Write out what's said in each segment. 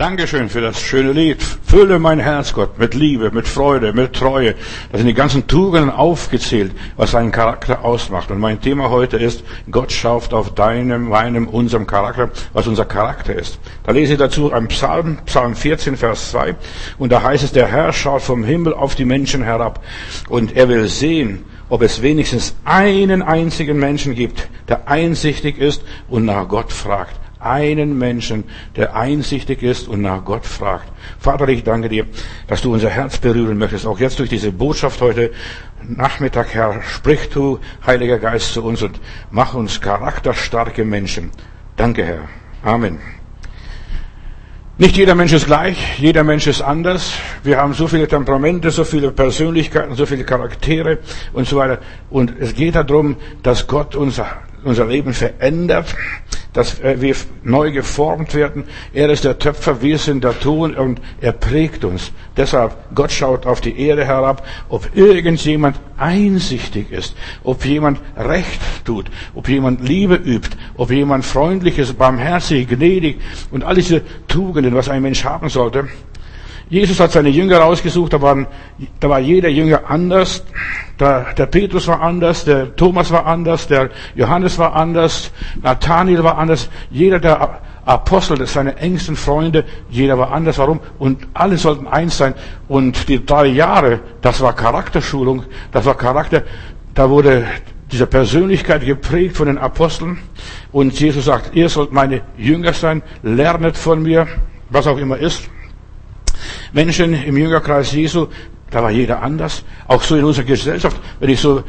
Dankeschön für das schöne Lied. Fülle mein Herz, Gott, mit Liebe, mit Freude, mit Treue. Da sind die ganzen Tugenden aufgezählt, was seinen Charakter ausmacht. Und mein Thema heute ist, Gott schaut auf deinem, meinem, unserem Charakter, was unser Charakter ist. Da lese ich dazu einen Psalm, Psalm 14, Vers 2. Und da heißt es, der Herr schaut vom Himmel auf die Menschen herab. Und er will sehen, ob es wenigstens einen einzigen Menschen gibt, der einsichtig ist und nach Gott fragt einen Menschen, der einsichtig ist und nach Gott fragt. Vater, ich danke dir, dass du unser Herz berühren möchtest, auch jetzt durch diese Botschaft heute Nachmittag, Herr. Sprich du, Heiliger Geist, zu uns und mach uns charakterstarke Menschen. Danke, Herr. Amen. Nicht jeder Mensch ist gleich, jeder Mensch ist anders. Wir haben so viele Temperamente, so viele Persönlichkeiten, so viele Charaktere und so weiter. Und es geht darum, dass Gott unser, unser Leben verändert dass wir neu geformt werden. Er ist der Töpfer, wir sind der Ton und er prägt uns. Deshalb, Gott schaut auf die Erde herab, ob irgendjemand einsichtig ist, ob jemand Recht tut, ob jemand Liebe übt, ob jemand freundlich ist, barmherzig, gnädig und all diese Tugenden, was ein Mensch haben sollte. Jesus hat seine Jünger ausgesucht, da, waren, da war jeder Jünger anders. Der, der Petrus war anders, der Thomas war anders, der Johannes war anders, Nathaniel war anders. Jeder der Apostel, seine engsten Freunde, jeder war anders. Warum? Und alle sollten eins sein. Und die drei Jahre, das war Charakterschulung, das war Charakter, da wurde diese Persönlichkeit geprägt von den Aposteln. Und Jesus sagt, ihr sollt meine Jünger sein, lernet von mir, was auch immer ist. Menschen im Jüngerkreis Jesu, da war jeder anders. Auch so in unserer Gesellschaft, wenn ich so,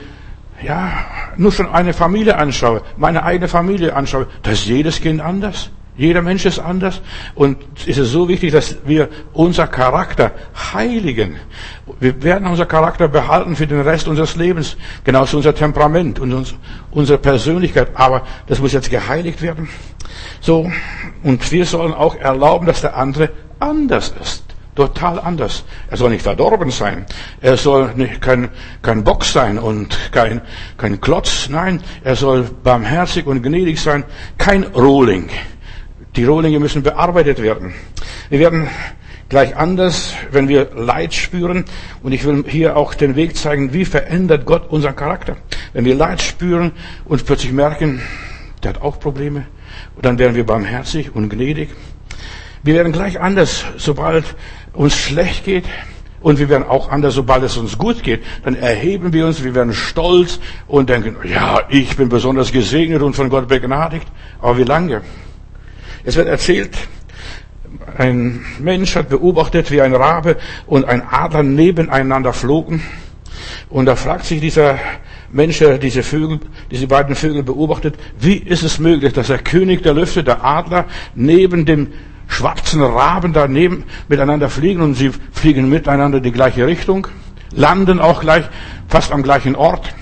ja, nur schon eine Familie anschaue, meine eigene Familie anschaue, da ist jedes Kind anders. Jeder Mensch ist anders. Und es ist so wichtig, dass wir unser Charakter heiligen. Wir werden unser Charakter behalten für den Rest unseres Lebens. Genauso unser Temperament und uns, unsere Persönlichkeit. Aber das muss jetzt geheiligt werden. So. Und wir sollen auch erlauben, dass der andere anders ist. Total anders. Er soll nicht verdorben sein. Er soll nicht kein, kein Bock sein und kein, kein Klotz. Nein, er soll barmherzig und gnädig sein. Kein Rohling. Die Rohlinge müssen bearbeitet werden. Wir werden gleich anders, wenn wir Leid spüren. Und ich will hier auch den Weg zeigen, wie verändert Gott unseren Charakter. Wenn wir Leid spüren und plötzlich merken, der hat auch Probleme, dann werden wir barmherzig und gnädig. Wir werden gleich anders, sobald uns schlecht geht. Und wir werden auch anders, sobald es uns gut geht. Dann erheben wir uns, wir werden stolz und denken, ja, ich bin besonders gesegnet und von Gott begnadigt. Aber wie lange? Es wird erzählt, ein Mensch hat beobachtet, wie ein Rabe und ein Adler nebeneinander flogen. Und da fragt sich dieser Mensch, der diese Vögel, diese beiden Vögel beobachtet, wie ist es möglich, dass der König der Lüfte, der Adler, neben dem schwarzen Raben daneben miteinander fliegen und sie fliegen miteinander die gleiche Richtung, landen auch gleich, fast am gleichen Ort.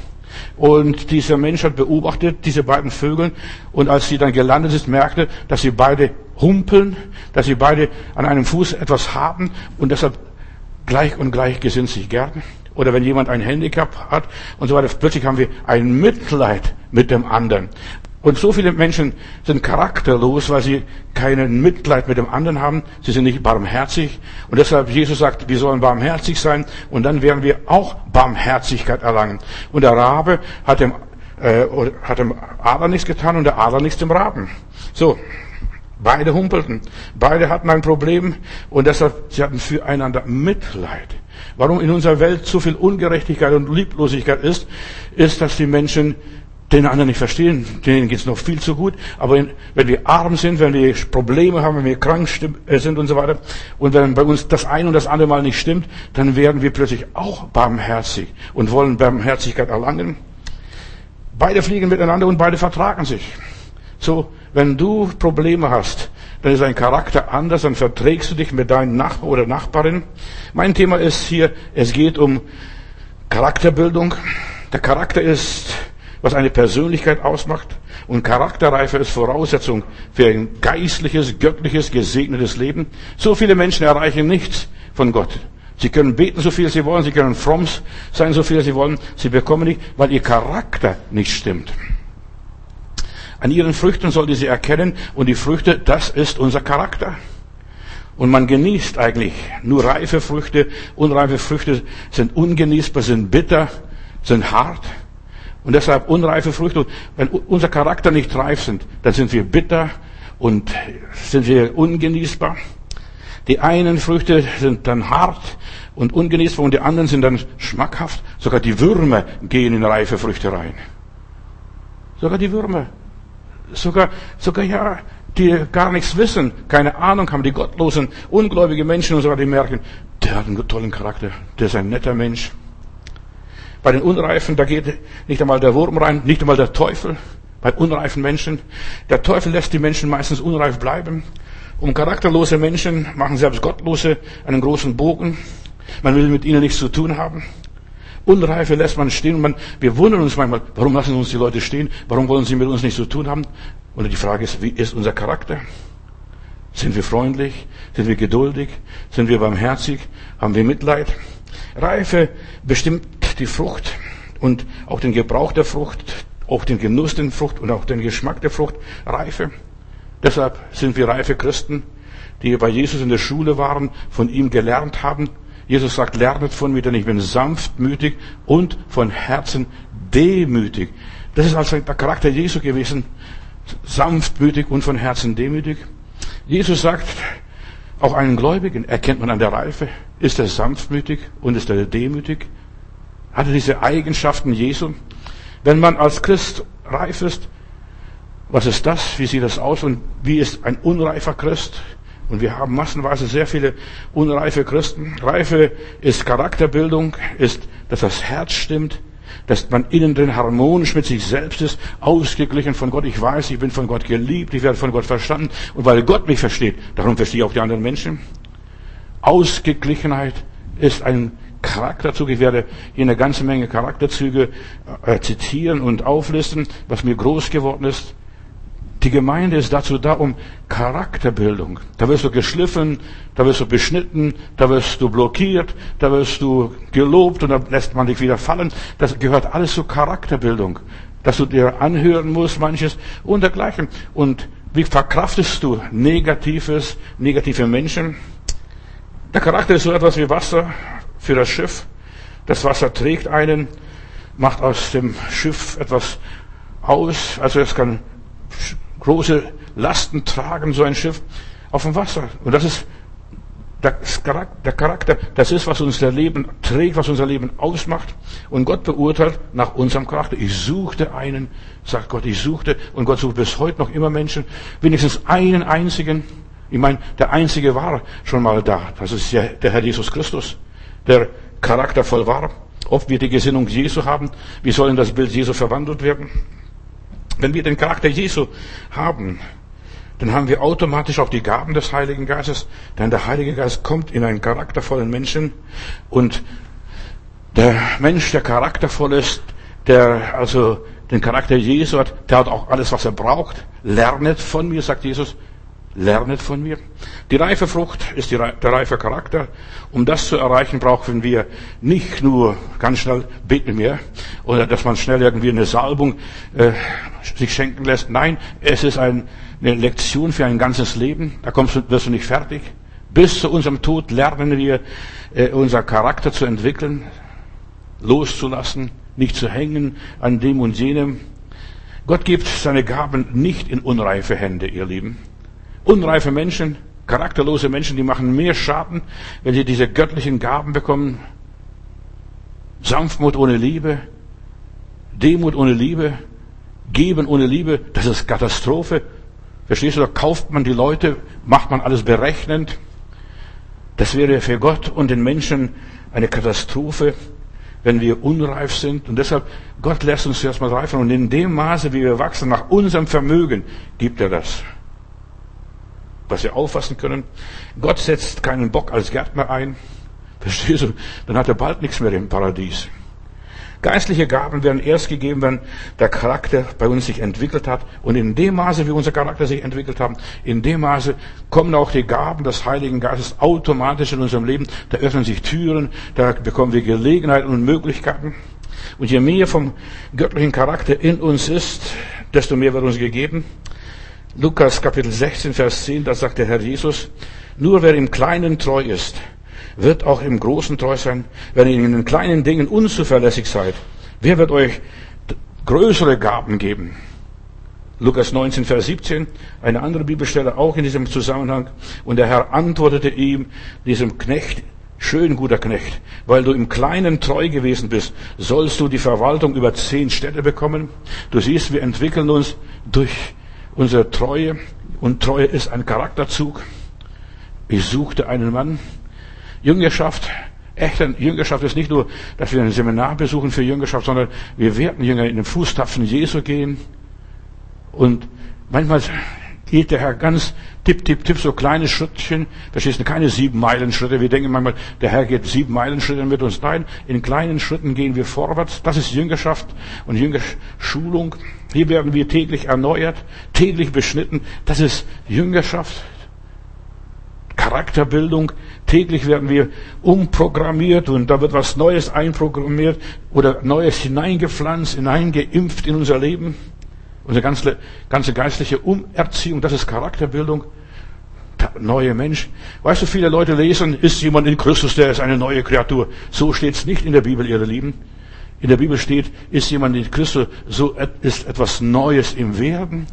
Und dieser Mensch hat beobachtet diese beiden Vögel und als sie dann gelandet ist, merkte, dass sie beide humpeln, dass sie beide an einem Fuß etwas haben und deshalb gleich und gleich gesinnt sich gern. Oder wenn jemand ein Handicap hat und so weiter, plötzlich haben wir ein Mitleid mit dem anderen. Und so viele Menschen sind charakterlos, weil sie keinen Mitleid mit dem anderen haben. Sie sind nicht barmherzig. Und deshalb Jesus sagt, wir sollen barmherzig sein. Und dann werden wir auch Barmherzigkeit erlangen. Und der Rabe hat dem, äh, hat dem Adler nichts getan und der Adler nichts dem Raben. So. Beide humpelten. Beide hatten ein Problem. Und deshalb, sie hatten füreinander Mitleid. Warum in unserer Welt so viel Ungerechtigkeit und Lieblosigkeit ist, ist, dass die Menschen den anderen nicht verstehen, denen geht's noch viel zu gut. Aber wenn wir arm sind, wenn wir Probleme haben, wenn wir krank äh, sind und so weiter, und wenn bei uns das eine und das andere Mal nicht stimmt, dann werden wir plötzlich auch barmherzig und wollen Barmherzigkeit erlangen. Beide fliegen miteinander und beide vertragen sich. So, wenn du Probleme hast, dann ist dein Charakter anders, dann verträgst du dich mit deinem Nachbar oder Nachbarin. Mein Thema ist hier, es geht um Charakterbildung. Der Charakter ist was eine Persönlichkeit ausmacht. Und Charakterreife ist Voraussetzung für ein geistliches, göttliches, gesegnetes Leben. So viele Menschen erreichen nichts von Gott. Sie können beten, so viel sie wollen, sie können fromm sein, so viel sie wollen. Sie bekommen nicht, weil ihr Charakter nicht stimmt. An ihren Früchten sollt ihr sie erkennen und die Früchte, das ist unser Charakter. Und man genießt eigentlich nur reife Früchte. Unreife Früchte sind ungenießbar, sind bitter, sind hart. Und deshalb unreife Früchte. Wenn unser Charakter nicht reif sind, dann sind wir bitter und sind wir ungenießbar. Die einen Früchte sind dann hart und ungenießbar und die anderen sind dann schmackhaft. Sogar die Würmer gehen in reife Früchte rein. Sogar die Würmer. Sogar, sogar ja, die gar nichts wissen, keine Ahnung haben, die gottlosen, ungläubige Menschen und sogar die merken, der hat einen tollen Charakter, der ist ein netter Mensch. Bei den Unreifen, da geht nicht einmal der Wurm rein, nicht einmal der Teufel. Bei unreifen Menschen. Der Teufel lässt die Menschen meistens unreif bleiben. Um charakterlose Menschen machen selbst Gottlose einen großen Bogen. Man will mit ihnen nichts zu tun haben. Unreife lässt man stehen und man, wir wundern uns manchmal, warum lassen uns die Leute stehen? Warum wollen sie mit uns nichts zu tun haben? Und die Frage ist, wie ist unser Charakter? Sind wir freundlich? Sind wir geduldig? Sind wir barmherzig? Haben wir Mitleid? Reife bestimmt die Frucht und auch den Gebrauch der Frucht, auch den Genuss der Frucht und auch den Geschmack der Frucht. Reife. Deshalb sind wir reife Christen, die bei Jesus in der Schule waren, von ihm gelernt haben. Jesus sagt, lernet von mir, denn ich bin sanftmütig und von Herzen demütig. Das ist also der Charakter Jesu gewesen. Sanftmütig und von Herzen demütig. Jesus sagt, auch einen Gläubigen erkennt man an der Reife. Ist er sanftmütig und ist er demütig? Hat er diese Eigenschaften Jesu? Wenn man als Christ reif ist, was ist das? Wie sieht das aus? Und wie ist ein unreifer Christ? Und wir haben massenweise sehr viele unreife Christen. Reife ist Charakterbildung, ist, dass das Herz stimmt, dass man innen drin harmonisch mit sich selbst ist, ausgeglichen von Gott. Ich weiß, ich bin von Gott geliebt, ich werde von Gott verstanden. Und weil Gott mich versteht, darum verstehe ich auch die anderen Menschen. Ausgeglichenheit ist ein Charakterzug. Ich werde hier eine ganze Menge Charakterzüge äh, zitieren und auflisten, was mir groß geworden ist. Die Gemeinde ist dazu da, um Charakterbildung. Da wirst du geschliffen, da wirst du beschnitten, da wirst du blockiert, da wirst du gelobt und dann lässt man dich wieder fallen. Das gehört alles zur Charakterbildung. Dass du dir anhören musst, manches und dergleichen. Und wie verkraftest du Negatives, negative Menschen? Der Charakter ist so etwas wie Wasser für das Schiff. Das Wasser trägt einen, macht aus dem Schiff etwas aus. Also es kann große Lasten tragen, so ein Schiff auf dem Wasser. Und das ist der Charakter, das ist, was unser Leben trägt, was unser Leben ausmacht. Und Gott beurteilt nach unserem Charakter. Ich suchte einen, sagt Gott, ich suchte, und Gott sucht bis heute noch immer Menschen, wenigstens einen einzigen. Ich meine, der einzige war schon mal da. Das ist der Herr Jesus Christus, der charaktervoll war. Ob wir die Gesinnung Jesu haben, wie soll in das Bild Jesu verwandelt werden? Wenn wir den Charakter Jesu haben, dann haben wir automatisch auch die Gaben des Heiligen Geistes, denn der Heilige Geist kommt in einen charaktervollen Menschen und der Mensch, der charaktervoll ist, der also den Charakter Jesu hat, der hat auch alles, was er braucht. Lernet von mir, sagt Jesus. Lernet von mir. Die reife Frucht ist der reife Charakter. Um das zu erreichen, brauchen wir nicht nur ganz schnell beten wir oder dass man schnell irgendwie eine Salbung äh, sich schenken lässt. Nein, es ist ein, eine Lektion für ein ganzes Leben. Da kommst du, wirst du nicht fertig. Bis zu unserem Tod lernen wir, äh, unser Charakter zu entwickeln, loszulassen, nicht zu hängen an dem und jenem. Gott gibt seine Gaben nicht in unreife Hände, ihr Lieben. Unreife Menschen, charakterlose Menschen, die machen mehr Schaden, wenn sie diese göttlichen Gaben bekommen. Sanftmut ohne Liebe, Demut ohne Liebe, Geben ohne Liebe, das ist Katastrophe. Verstehst du, da kauft man die Leute, macht man alles berechnend. Das wäre für Gott und den Menschen eine Katastrophe, wenn wir unreif sind. Und deshalb, Gott lässt uns zuerst mal reifen. Und in dem Maße, wie wir wachsen, nach unserem Vermögen, gibt er das was wir auffassen können. Gott setzt keinen Bock als Gärtner ein. Verstehst du? Dann hat er bald nichts mehr im Paradies. Geistliche Gaben werden erst gegeben, wenn der Charakter bei uns sich entwickelt hat. Und in dem Maße, wie unser Charakter sich entwickelt hat, in dem Maße kommen auch die Gaben des Heiligen Geistes automatisch in unserem Leben. Da öffnen sich Türen, da bekommen wir Gelegenheiten und Möglichkeiten. Und je mehr vom göttlichen Charakter in uns ist, desto mehr wird uns gegeben. Lukas Kapitel 16, Vers 10, da sagt der Herr Jesus, nur wer im Kleinen treu ist, wird auch im Großen treu sein. Wenn ihr in den kleinen Dingen unzuverlässig seid, wer wird euch größere Gaben geben? Lukas 19, Vers 17, eine andere Bibelstelle auch in diesem Zusammenhang. Und der Herr antwortete ihm, diesem Knecht, schön guter Knecht, weil du im Kleinen treu gewesen bist, sollst du die Verwaltung über zehn Städte bekommen. Du siehst, wir entwickeln uns durch unsere Treue und Treue ist ein Charakterzug. Ich suchte einen Mann. Jüngerschaft, echte Jüngerschaft ist nicht nur, dass wir ein Seminar besuchen für Jüngerschaft, sondern wir werden Jünger in den Fußtapfen Jesu gehen. Und manchmal geht der Herr ganz tipp, tipp, tipp, so kleine Schrittchen. Verstehst du, keine sieben Meilen Schritte. Wir denken manchmal, der Herr geht sieben Meilen Schritte mit uns. Nein, in kleinen Schritten gehen wir vorwärts. Das ist Jüngerschaft und Jüngerschulung. Hier werden wir täglich erneuert, täglich beschnitten. Das ist Jüngerschaft. Charakterbildung. Täglich werden wir umprogrammiert und da wird was Neues einprogrammiert oder Neues hineingepflanzt, hineingeimpft in unser Leben. Unsere ganze, ganze geistliche Umerziehung, das ist Charakterbildung. Der neue Mensch. Weißt du, viele Leute lesen, ist jemand in Christus, der ist eine neue Kreatur. So steht es nicht in der Bibel, ihr Lieben. In der Bibel steht, ist jemand in Christus, so ist etwas Neues im Werden.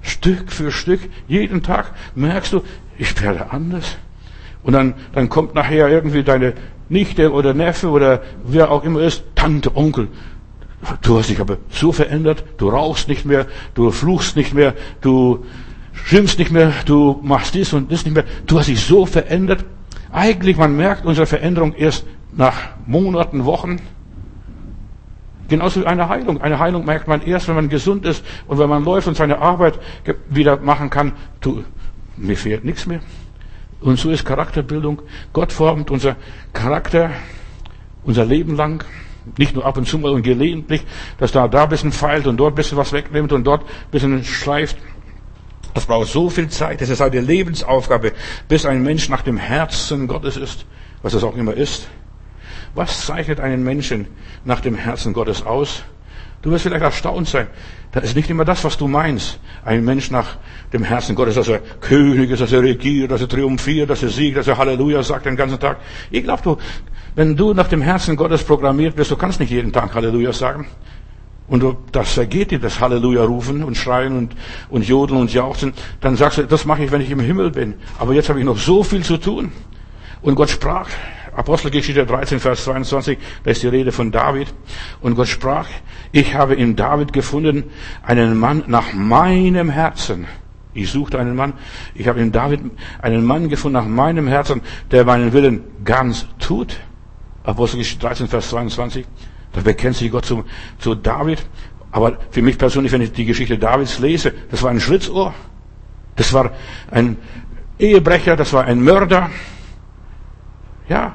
Stück für Stück, jeden Tag merkst du, ich werde anders. Und dann, dann kommt nachher irgendwie deine Nichte oder Neffe oder wer auch immer ist, Tante, Onkel. Du hast dich aber so verändert, du rauchst nicht mehr, du fluchst nicht mehr, du schimpfst nicht mehr, du machst dies und das nicht mehr. Du hast dich so verändert. Eigentlich, man merkt unsere Veränderung erst nach Monaten, Wochen. Genauso wie eine Heilung. Eine Heilung merkt man erst, wenn man gesund ist und wenn man läuft und seine Arbeit wieder machen kann. Du, mir fehlt nichts mehr. Und so ist Charakterbildung. Gott formt unser Charakter unser Leben lang. Nicht nur ab und zu mal und gelegentlich, dass da, da ein bisschen feilt und dort ein bisschen was wegnimmt und dort ein bisschen schleift. Das braucht so viel Zeit. Das ist eine Lebensaufgabe, bis ein Mensch nach dem Herzen Gottes ist, was es auch immer ist. Was zeichnet einen Menschen nach dem Herzen Gottes aus? Du wirst vielleicht erstaunt sein. Das ist nicht immer das, was du meinst. Ein Mensch nach dem Herzen Gottes, dass er König ist, dass er regiert, dass er triumphiert, dass er siegt, dass er Halleluja sagt den ganzen Tag. Ich glaube, du, wenn du nach dem Herzen Gottes programmiert bist, du kannst nicht jeden Tag Halleluja sagen. Und du, das vergeht dir, das Halleluja rufen und schreien und, und jodeln und jauchzen. Dann sagst du, das mache ich, wenn ich im Himmel bin. Aber jetzt habe ich noch so viel zu tun. Und Gott sprach, Apostelgeschichte 13, Vers 22, da ist die Rede von David. Und Gott sprach, ich habe in David gefunden einen Mann nach meinem Herzen. Ich suchte einen Mann. Ich habe in David einen Mann gefunden nach meinem Herzen, der meinen Willen ganz tut. Apostelgeschichte 13, Vers 22. Da bekennt sich Gott zu, zu David. Aber für mich persönlich, wenn ich die Geschichte Davids lese, das war ein Schlitzohr. Das war ein Ehebrecher, das war ein Mörder. Ja,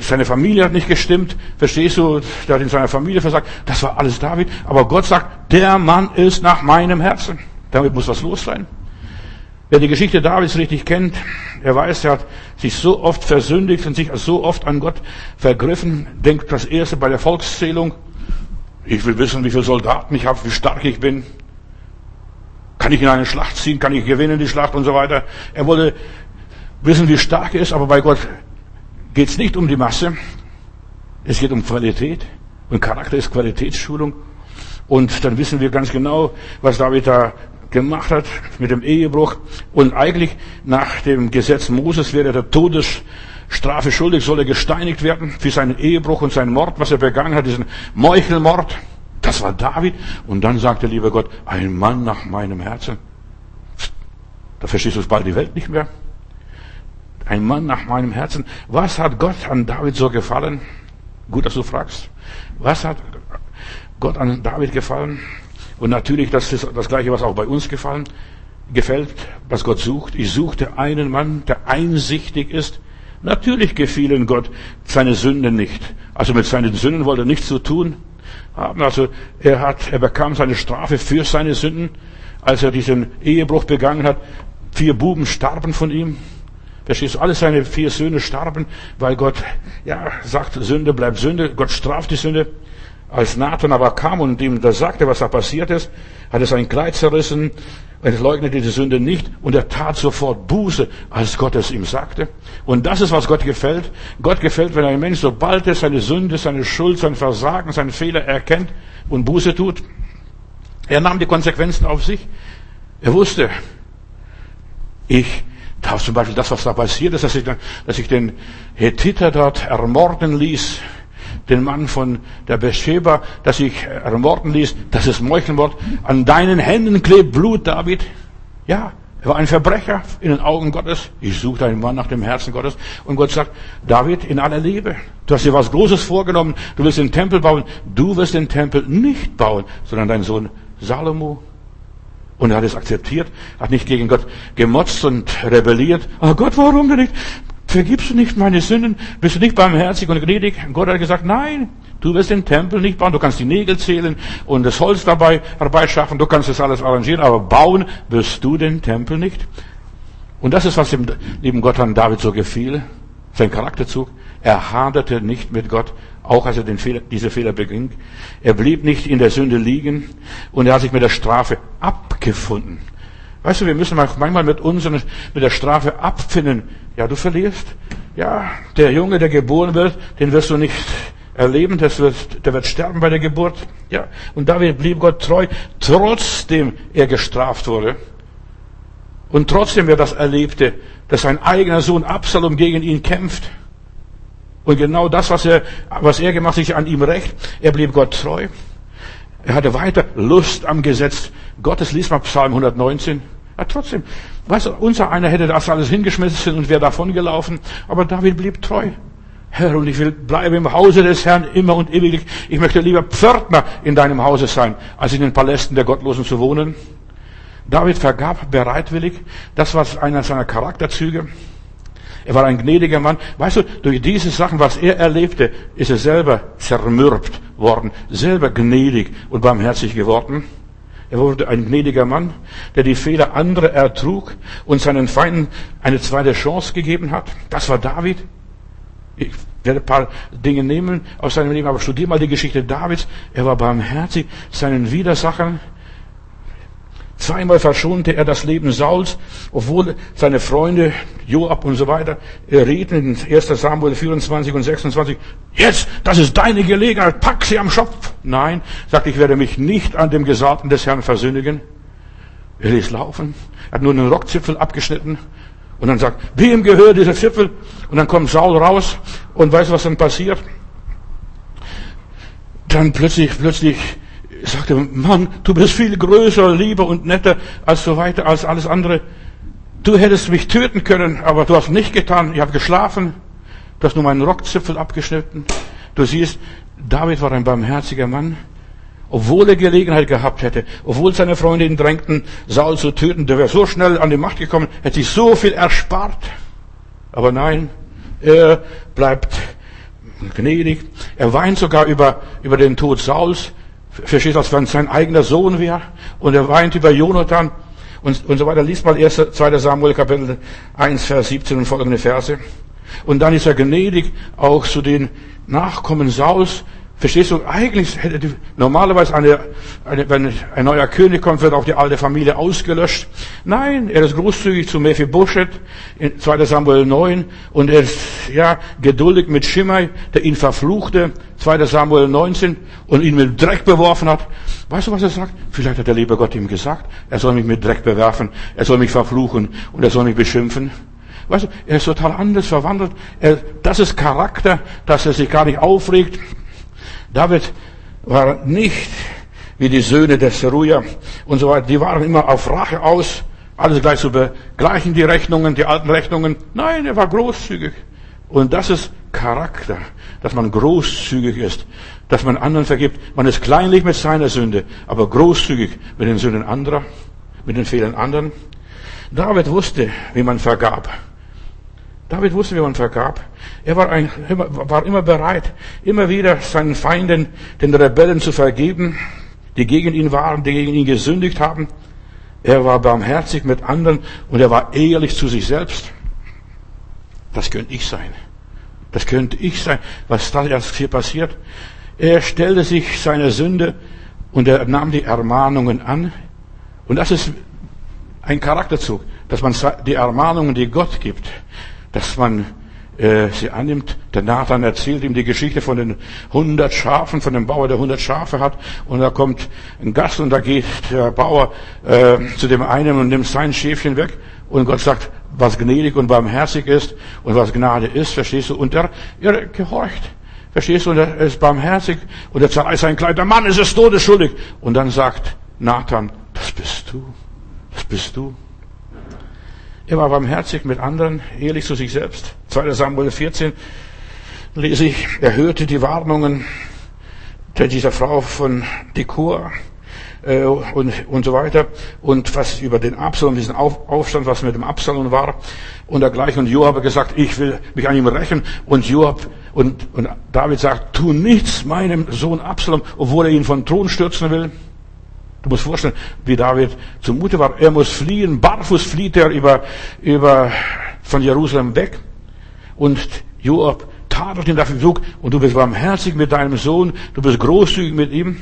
seine Familie hat nicht gestimmt, verstehst du, der hat in seiner Familie versagt, das war alles David, aber Gott sagt, der Mann ist nach meinem Herzen. Damit muss was los sein. Wer die Geschichte Davids richtig kennt, er weiß, er hat sich so oft versündigt und sich so oft an Gott vergriffen, denkt das erste bei der Volkszählung, ich will wissen, wie viele Soldaten ich habe, wie stark ich bin. Kann ich in eine Schlacht ziehen? Kann ich gewinnen die Schlacht und so weiter? Er wollte wissen, wie stark er ist, aber bei Gott geht es nicht um die Masse, es geht um Qualität. Und Charakter ist Qualitätsschulung. Und dann wissen wir ganz genau, was David da gemacht hat mit dem Ehebruch. Und eigentlich nach dem Gesetz Moses wäre der Todesstrafe schuldig, soll er gesteinigt werden für seinen Ehebruch und seinen Mord, was er begangen hat, diesen Meuchelmord. Das war David. Und dann sagte lieber Gott, ein Mann nach meinem Herzen. Da verstehst du bald die Welt nicht mehr ein Mann nach meinem Herzen. Was hat Gott an David so gefallen? Gut, dass du fragst. Was hat Gott an David gefallen? Und natürlich, das ist das Gleiche, was auch bei uns gefallen, gefällt, was Gott sucht. Ich suchte einen Mann, der einsichtig ist. Natürlich gefielen Gott seine Sünden nicht. Also mit seinen Sünden wollte er nichts zu tun haben. Also er hat, er bekam seine Strafe für seine Sünden, als er diesen Ehebruch begangen hat. Vier Buben starben von ihm. Verstehst du? Alle seine vier Söhne starben, weil Gott, ja, sagt, Sünde bleibt Sünde. Gott straft die Sünde. Als Nathan aber kam und ihm das sagte, was da passiert ist, hat er sein Kleid zerrissen, er leugnete diese Sünde nicht und er tat sofort Buße, als Gott es ihm sagte. Und das ist, was Gott gefällt. Gott gefällt, wenn ein Mensch, sobald er seine Sünde, seine Schuld, sein Versagen, seinen Fehler erkennt und Buße tut, er nahm die Konsequenzen auf sich. Er wusste, ich darf zum Beispiel das, was da passiert ist, dass ich den Hethiter dort ermorden ließ, den Mann von der Bescheba, dass ich ermorden ließ, das ist Meuchelmord. An deinen Händen klebt Blut, David. Ja, er war ein Verbrecher in den Augen Gottes. Ich suchte einen Mann nach dem Herzen Gottes. Und Gott sagt, David, in aller Liebe, du hast dir was Großes vorgenommen, du willst den Tempel bauen. Du wirst den Tempel nicht bauen, sondern dein Sohn Salomo. Und er hat es akzeptiert, hat nicht gegen Gott gemotzt und rebelliert. Oh Gott, warum denn nicht? Vergibst du nicht meine Sünden? Bist du nicht barmherzig und gnädig? Gott hat gesagt, nein, du wirst den Tempel nicht bauen. Du kannst die Nägel zählen und das Holz dabei herbeischaffen. Du kannst das alles arrangieren, aber bauen wirst du den Tempel nicht. Und das ist, was dem lieben Gott an David so gefiel. Sein Charakterzug. Er haderte nicht mit Gott, auch als er den Fehler, diese Fehler beging. Er blieb nicht in der Sünde liegen und er hat sich mit der Strafe abgefunden. Weißt du, wir müssen manchmal mit uns mit der Strafe abfinden. Ja, du verlierst. Ja, der Junge, der geboren wird, den wirst du nicht erleben, das wird, der wird sterben bei der Geburt. Ja, und David blieb Gott treu, trotzdem er gestraft wurde. Und trotzdem er das erlebte, dass sein eigener Sohn Absalom gegen ihn kämpft. Und genau das, was er, was er gemacht, sich an ihm recht. Er blieb Gott treu. Er hatte weiter Lust am Gesetz Gottes. Lies mal Psalm 119. Ja, trotzdem, weißt du, unser einer hätte das alles hingeschmissen und wäre davon gelaufen. Aber David blieb treu. Herr, und ich will bleiben im Hause des Herrn immer und ewiglich. Ich möchte lieber Pförtner in deinem Hause sein, als in den Palästen der Gottlosen zu wohnen. David vergab bereitwillig. Das war einer seiner Charakterzüge. Er war ein gnädiger Mann. Weißt du, durch diese Sachen, was er erlebte, ist er selber zermürbt worden, selber gnädig und barmherzig geworden. Er wurde ein gnädiger Mann, der die Fehler anderer ertrug und seinen Feinden eine zweite Chance gegeben hat. Das war David. Ich werde ein paar Dinge nehmen aus seinem Leben, aber studier mal die Geschichte Davids. Er war barmherzig seinen Widersachern Zweimal verschonte er das Leben Sauls, obwohl seine Freunde Joab und so weiter rieten in 1 Samuel 24 und 26, jetzt, das ist deine Gelegenheit, pack sie am Schopf. Nein, sagt, ich werde mich nicht an dem Gesalten des Herrn versündigen. Er ließ laufen, hat nur einen Rockzipfel abgeschnitten und dann sagt, wem gehört dieser Zipfel? Und dann kommt Saul raus und weiß, was dann passiert. Dann plötzlich, plötzlich sagte, Mann, du bist viel größer, lieber und netter als so weiter, als alles andere. Du hättest mich töten können, aber du hast nicht getan. Ich habe geschlafen. Du hast nur meinen Rockzipfel abgeschnitten. Du siehst, David war ein barmherziger Mann. Obwohl er Gelegenheit gehabt hätte, obwohl seine Freunde ihn drängten, Saul zu töten, der wäre so schnell an die Macht gekommen, hätte sich so viel erspart. Aber nein, er bleibt gnädig. Er weint sogar über, über den Tod Sauls. Verstehst du, als wenn sein eigener Sohn wäre und er weint über Jonathan und, und so weiter. Liest mal 1, 2. Samuel Kapitel 1, Vers 17 und folgende Verse. Und dann ist er gnädig auch zu den Nachkommen Sauls, Verstehst du? Eigentlich hätte die, normalerweise eine, eine, wenn ein neuer König kommt, wird auch die alte Familie ausgelöscht. Nein, er ist großzügig zu Mephibosheth in 2. Samuel 9 und er ist, ja, geduldig mit Shimei, der ihn verfluchte, 2. Samuel 19 und ihn mit Dreck beworfen hat. Weißt du, was er sagt? Vielleicht hat der liebe Gott ihm gesagt, er soll mich mit Dreck bewerfen, er soll mich verfluchen und er soll mich beschimpfen. Weißt du, er ist total anders verwandelt. Er, das ist Charakter, dass er sich gar nicht aufregt, David war nicht wie die Söhne des Seruja und so weiter. Die waren immer auf Rache aus, alles gleich zu begleichen, die Rechnungen, die alten Rechnungen. Nein, er war großzügig. Und das ist Charakter, dass man großzügig ist, dass man anderen vergibt. Man ist kleinlich mit seiner Sünde, aber großzügig mit den Sünden anderer, mit den Fehlern anderen. David wusste, wie man vergab. David wusste, wie man vergab. Er war, ein, war immer bereit, immer wieder seinen Feinden, den Rebellen zu vergeben, die gegen ihn waren, die gegen ihn gesündigt haben. Er war barmherzig mit anderen und er war ehrlich zu sich selbst. Das könnte ich sein. Das könnte ich sein. Was da jetzt hier passiert. Er stellte sich seiner Sünde und er nahm die Ermahnungen an. Und das ist ein Charakterzug, dass man die Ermahnungen, die Gott gibt, dass man äh, sie annimmt. Der Nathan erzählt ihm die Geschichte von den 100 Schafen, von dem Bauer, der 100 Schafe hat. Und da kommt ein Gast und da geht der Bauer äh, zu dem einen und nimmt sein Schäfchen weg. Und Gott sagt, was gnädig und barmherzig ist und was Gnade ist, verstehst du? Und er, er gehorcht. Verstehst du? Und er ist barmherzig und er zerreißt sein Kleid. Der Mann ist es todesschuldig. Und dann sagt Nathan, das bist du. Das bist du. Er war barmherzig mit anderen, ehrlich zu sich selbst. 2. Samuel 14 lese ich, er hörte die Warnungen dieser Frau von Dekur äh, und, und so weiter und was über den Absalom, diesen Auf, Aufstand, was mit dem Absalom war und dergleichen. Und Joab hat gesagt, ich will mich an ihm rächen und Joab und, und David sagt, tu nichts meinem Sohn Absalom, obwohl er ihn von Thron stürzen will. Du musst vorstellen, wie David zumute war. Er muss fliehen. Barfuß flieht er über, über, von Jerusalem weg. Und Joab tadelt ihn dafür Flug. Und du bist barmherzig mit deinem Sohn. Du bist großzügig mit ihm.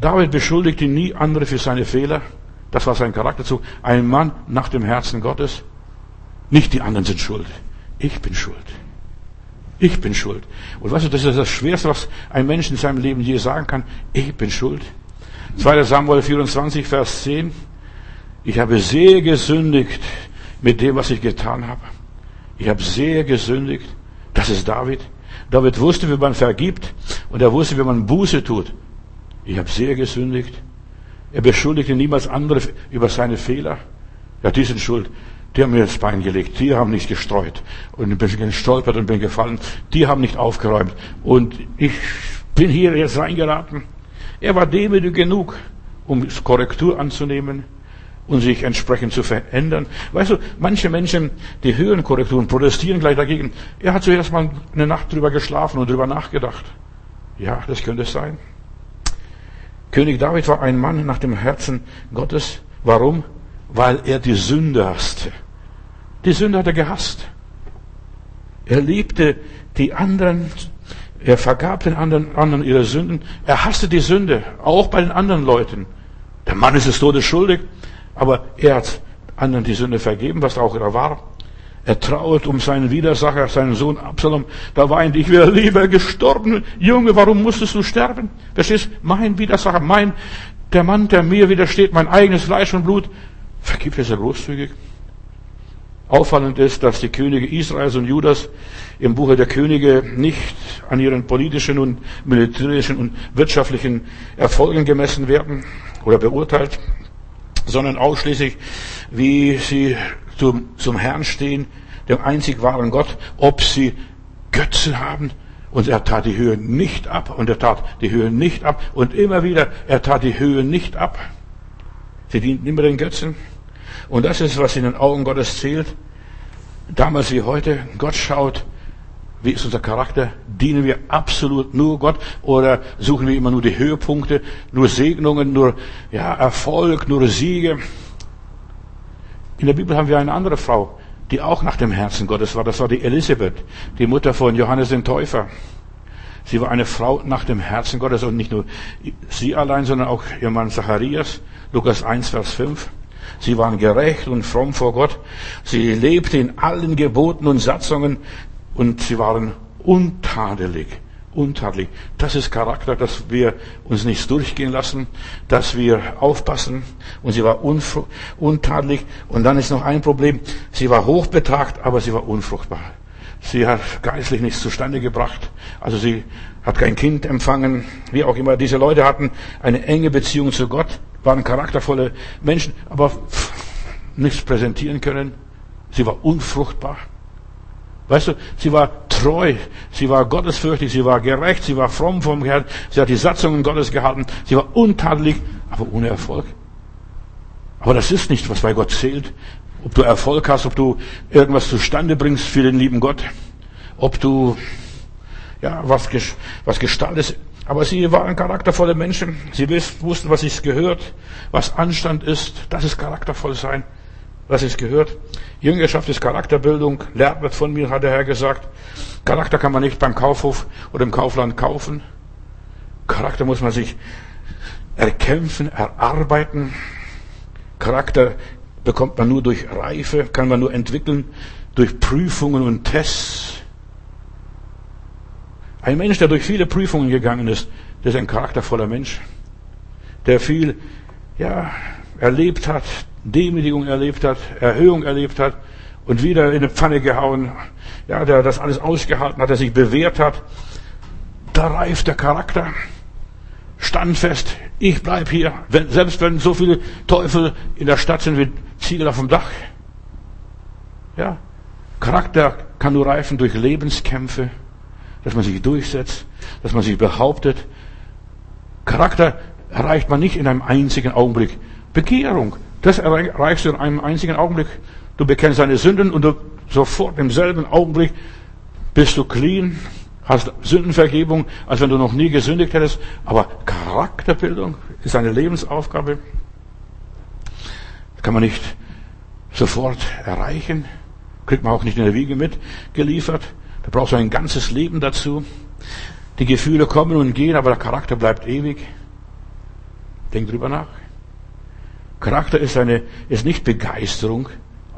David beschuldigt ihn nie andere für seine Fehler. Das war sein Charakterzug. Ein Mann nach dem Herzen Gottes. Nicht die anderen sind schuld. Ich bin schuld. Ich bin schuld. Und weißt du, das ist das Schwerste, was ein Mensch in seinem Leben je sagen kann. Ich bin schuld. 2. Samuel 24, Vers 10. Ich habe sehr gesündigt mit dem, was ich getan habe. Ich habe sehr gesündigt. Das ist David. David wusste, wie man vergibt und er wusste, wie man Buße tut. Ich habe sehr gesündigt. Er beschuldigte niemals andere über seine Fehler. Ja, die sind schuld. Die haben mir das Bein gelegt. Die haben nicht gestreut. Und ich bin gestolpert und bin gefallen. Die haben nicht aufgeräumt. Und ich bin hier jetzt reingeraten. Er war demütig genug, um Korrektur anzunehmen und sich entsprechend zu verändern. Weißt du, manche Menschen, die hören Korrekturen, protestieren gleich dagegen. Er hat zuerst mal eine Nacht drüber geschlafen und drüber nachgedacht. Ja, das könnte es sein. König David war ein Mann nach dem Herzen Gottes. Warum? Weil er die Sünde hasste. Die Sünde hat er gehasst. Er liebte die anderen er vergab den anderen, anderen ihre Sünden. Er hasste die Sünde, auch bei den anderen Leuten. Der Mann ist des Todes schuldig, aber er hat anderen die Sünde vergeben, was auch er war. Er trauert um seinen Widersacher, seinen Sohn Absalom. Da weint, ich wäre lieber gestorben. Junge, warum musstest du sterben? Verstehst? Mein Widersacher, mein, der Mann, der mir widersteht, mein eigenes Fleisch und Blut, vergibt es er großzügig. Auffallend ist, dass die Könige Israels und Judas im Buche der Könige nicht an ihren politischen und militärischen und wirtschaftlichen Erfolgen gemessen werden oder beurteilt, sondern ausschließlich, wie sie zum, zum Herrn stehen, dem einzig wahren Gott, ob sie Götzen haben. Und er tat die Höhe nicht ab und er tat die Höhe nicht ab und immer wieder, er tat die Höhe nicht ab. Sie dienten immer den Götzen. Und das ist, was in den Augen Gottes zählt. Damals wie heute. Gott schaut, wie ist unser Charakter? Dienen wir absolut nur Gott oder suchen wir immer nur die Höhepunkte, nur Segnungen, nur ja, Erfolg, nur Siege? In der Bibel haben wir eine andere Frau, die auch nach dem Herzen Gottes war. Das war die Elisabeth, die Mutter von Johannes den Täufer. Sie war eine Frau nach dem Herzen Gottes und nicht nur sie allein, sondern auch ihr Mann Zacharias, Lukas 1, Vers 5. Sie waren gerecht und fromm vor Gott. Sie lebte in allen Geboten und Satzungen und sie waren untadelig. Untadelig. Das ist Charakter, dass wir uns nicht durchgehen lassen, dass wir aufpassen. Und sie war untadelig. Und dann ist noch ein Problem. Sie war hochbetragt, aber sie war unfruchtbar. Sie hat geistlich nichts zustande gebracht. Also sie hat kein Kind empfangen, wie auch immer. Diese Leute hatten eine enge Beziehung zu Gott, waren charaktervolle Menschen, aber nichts präsentieren können. Sie war unfruchtbar. Weißt du, sie war treu, sie war gottesfürchtig, sie war gerecht, sie war fromm vom Herrn, sie hat die Satzungen Gottes gehalten, sie war untadelig, aber ohne Erfolg. Aber das ist nicht, was bei Gott zählt. Ob du Erfolg hast, ob du irgendwas zustande bringst für den lieben Gott, ob du ja, was, was gestaltest. Aber sie waren charaktervolle Menschen. Sie wussten, was es gehört, was Anstand ist. Das ist charaktervoll sein, was es gehört. Jüngerschaft ist Charakterbildung. Lernt von mir, hat der Herr gesagt. Charakter kann man nicht beim Kaufhof oder im Kaufland kaufen. Charakter muss man sich erkämpfen, erarbeiten. Charakter bekommt man nur durch Reife, kann man nur entwickeln durch Prüfungen und Tests. Ein Mensch, der durch viele Prüfungen gegangen ist, der ist ein charaktervoller Mensch, der viel, ja, erlebt hat, Demütigung erlebt hat, Erhöhung erlebt hat und wieder in eine Pfanne gehauen, ja, der das alles ausgehalten hat, der sich bewährt hat. Da reift der Charakter standfest. Ich bleib hier, wenn, selbst wenn so viele Teufel in der Stadt sind wie Ziegel auf dem Dach. Ja, Charakter kann nur reifen durch Lebenskämpfe, dass man sich durchsetzt, dass man sich behauptet. Charakter erreicht man nicht in einem einzigen Augenblick. Bekehrung, das erreichst du in einem einzigen Augenblick. Du bekennst deine Sünden und du sofort im selben Augenblick bist du clean, hast Sündenvergebung, als wenn du noch nie gesündigt hättest. Aber Charakterbildung ist eine Lebensaufgabe. Das kann man nicht sofort erreichen. Kriegt man auch nicht in der Wiege mitgeliefert. Da brauchst du ein ganzes Leben dazu. Die Gefühle kommen und gehen, aber der Charakter bleibt ewig. Denk drüber nach. Charakter ist eine, ist nicht Begeisterung.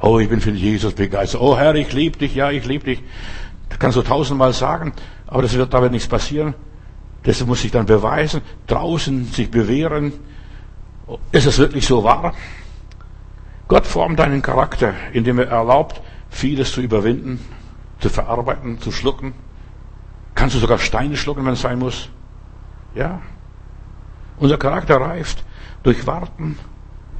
Oh, ich bin für Jesus begeistert. Oh Herr, ich liebe dich. Ja, ich liebe dich. Das kannst du tausendmal sagen, aber das wird damit nichts passieren. Das muss sich dann beweisen, draußen sich bewähren. Ist es wirklich so wahr? Gott formt deinen Charakter, indem er erlaubt, vieles zu überwinden, zu verarbeiten, zu schlucken. Kannst du sogar Steine schlucken, wenn es sein muss? Ja. Unser Charakter reift durch Warten.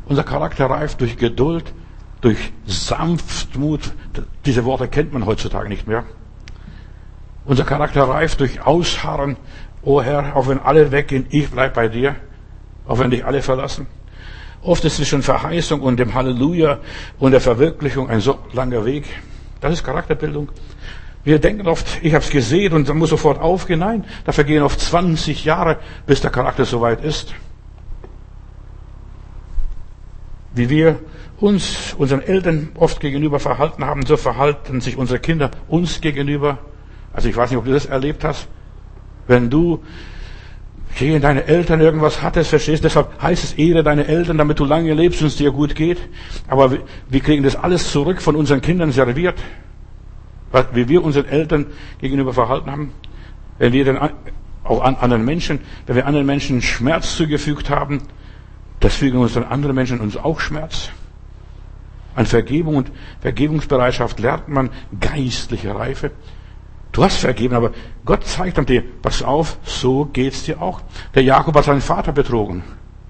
Unser Charakter reift durch Geduld, durch Sanftmut. Diese Worte kennt man heutzutage nicht mehr. Unser Charakter reift durch Ausharren. O Herr, auch wenn alle weggehen, ich bleib bei dir. Auch wenn dich alle verlassen. Oft ist zwischen Verheißung und dem Halleluja und der Verwirklichung ein so langer Weg. Das ist Charakterbildung. Wir denken oft, ich habe es gesehen und dann muss sofort aufgehen. Nein, da vergehen oft 20 Jahre, bis der Charakter soweit ist. Wie wir uns unseren Eltern oft gegenüber verhalten haben, so verhalten sich unsere Kinder uns gegenüber. Also ich weiß nicht, ob du das erlebt hast. Wenn du gegen deine Eltern irgendwas hattest, verstehst, deshalb heißt es Ehre deine Eltern, damit du lange lebst und es dir gut geht. Aber wir kriegen das alles zurück von unseren Kindern serviert. Wie wir unseren Eltern gegenüber verhalten haben. Wenn wir dann auch an anderen Menschen, wenn wir anderen Menschen Schmerz zugefügt haben, das fügen uns dann andere Menschen uns auch Schmerz. An Vergebung und Vergebungsbereitschaft lernt man geistliche Reife. Du hast vergeben, aber Gott zeigt dann dir, pass auf, so geht's dir auch. Der Jakob hat seinen Vater betrogen,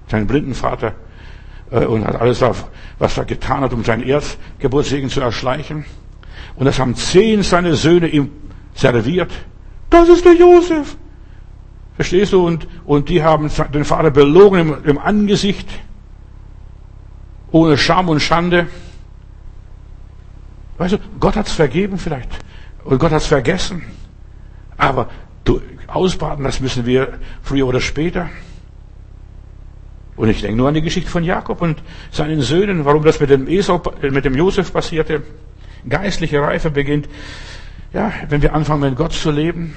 seinen blinden Vater, äh, und hat alles, was er getan hat, um seinen Erstgeburtssegen zu erschleichen. Und das haben zehn seine Söhne ihm serviert. Das ist der Josef. Verstehst du? Und, und die haben den Vater belogen im, im Angesicht, ohne Scham und Schande. Weißt du, Gott hat's vergeben vielleicht. Und Gott hat's vergessen. Aber ausbaden, das müssen wir früher oder später. Und ich denke nur an die Geschichte von Jakob und seinen Söhnen, warum das mit dem Esau, mit dem Josef passierte. Geistliche Reife beginnt, ja, wenn wir anfangen mit Gott zu leben.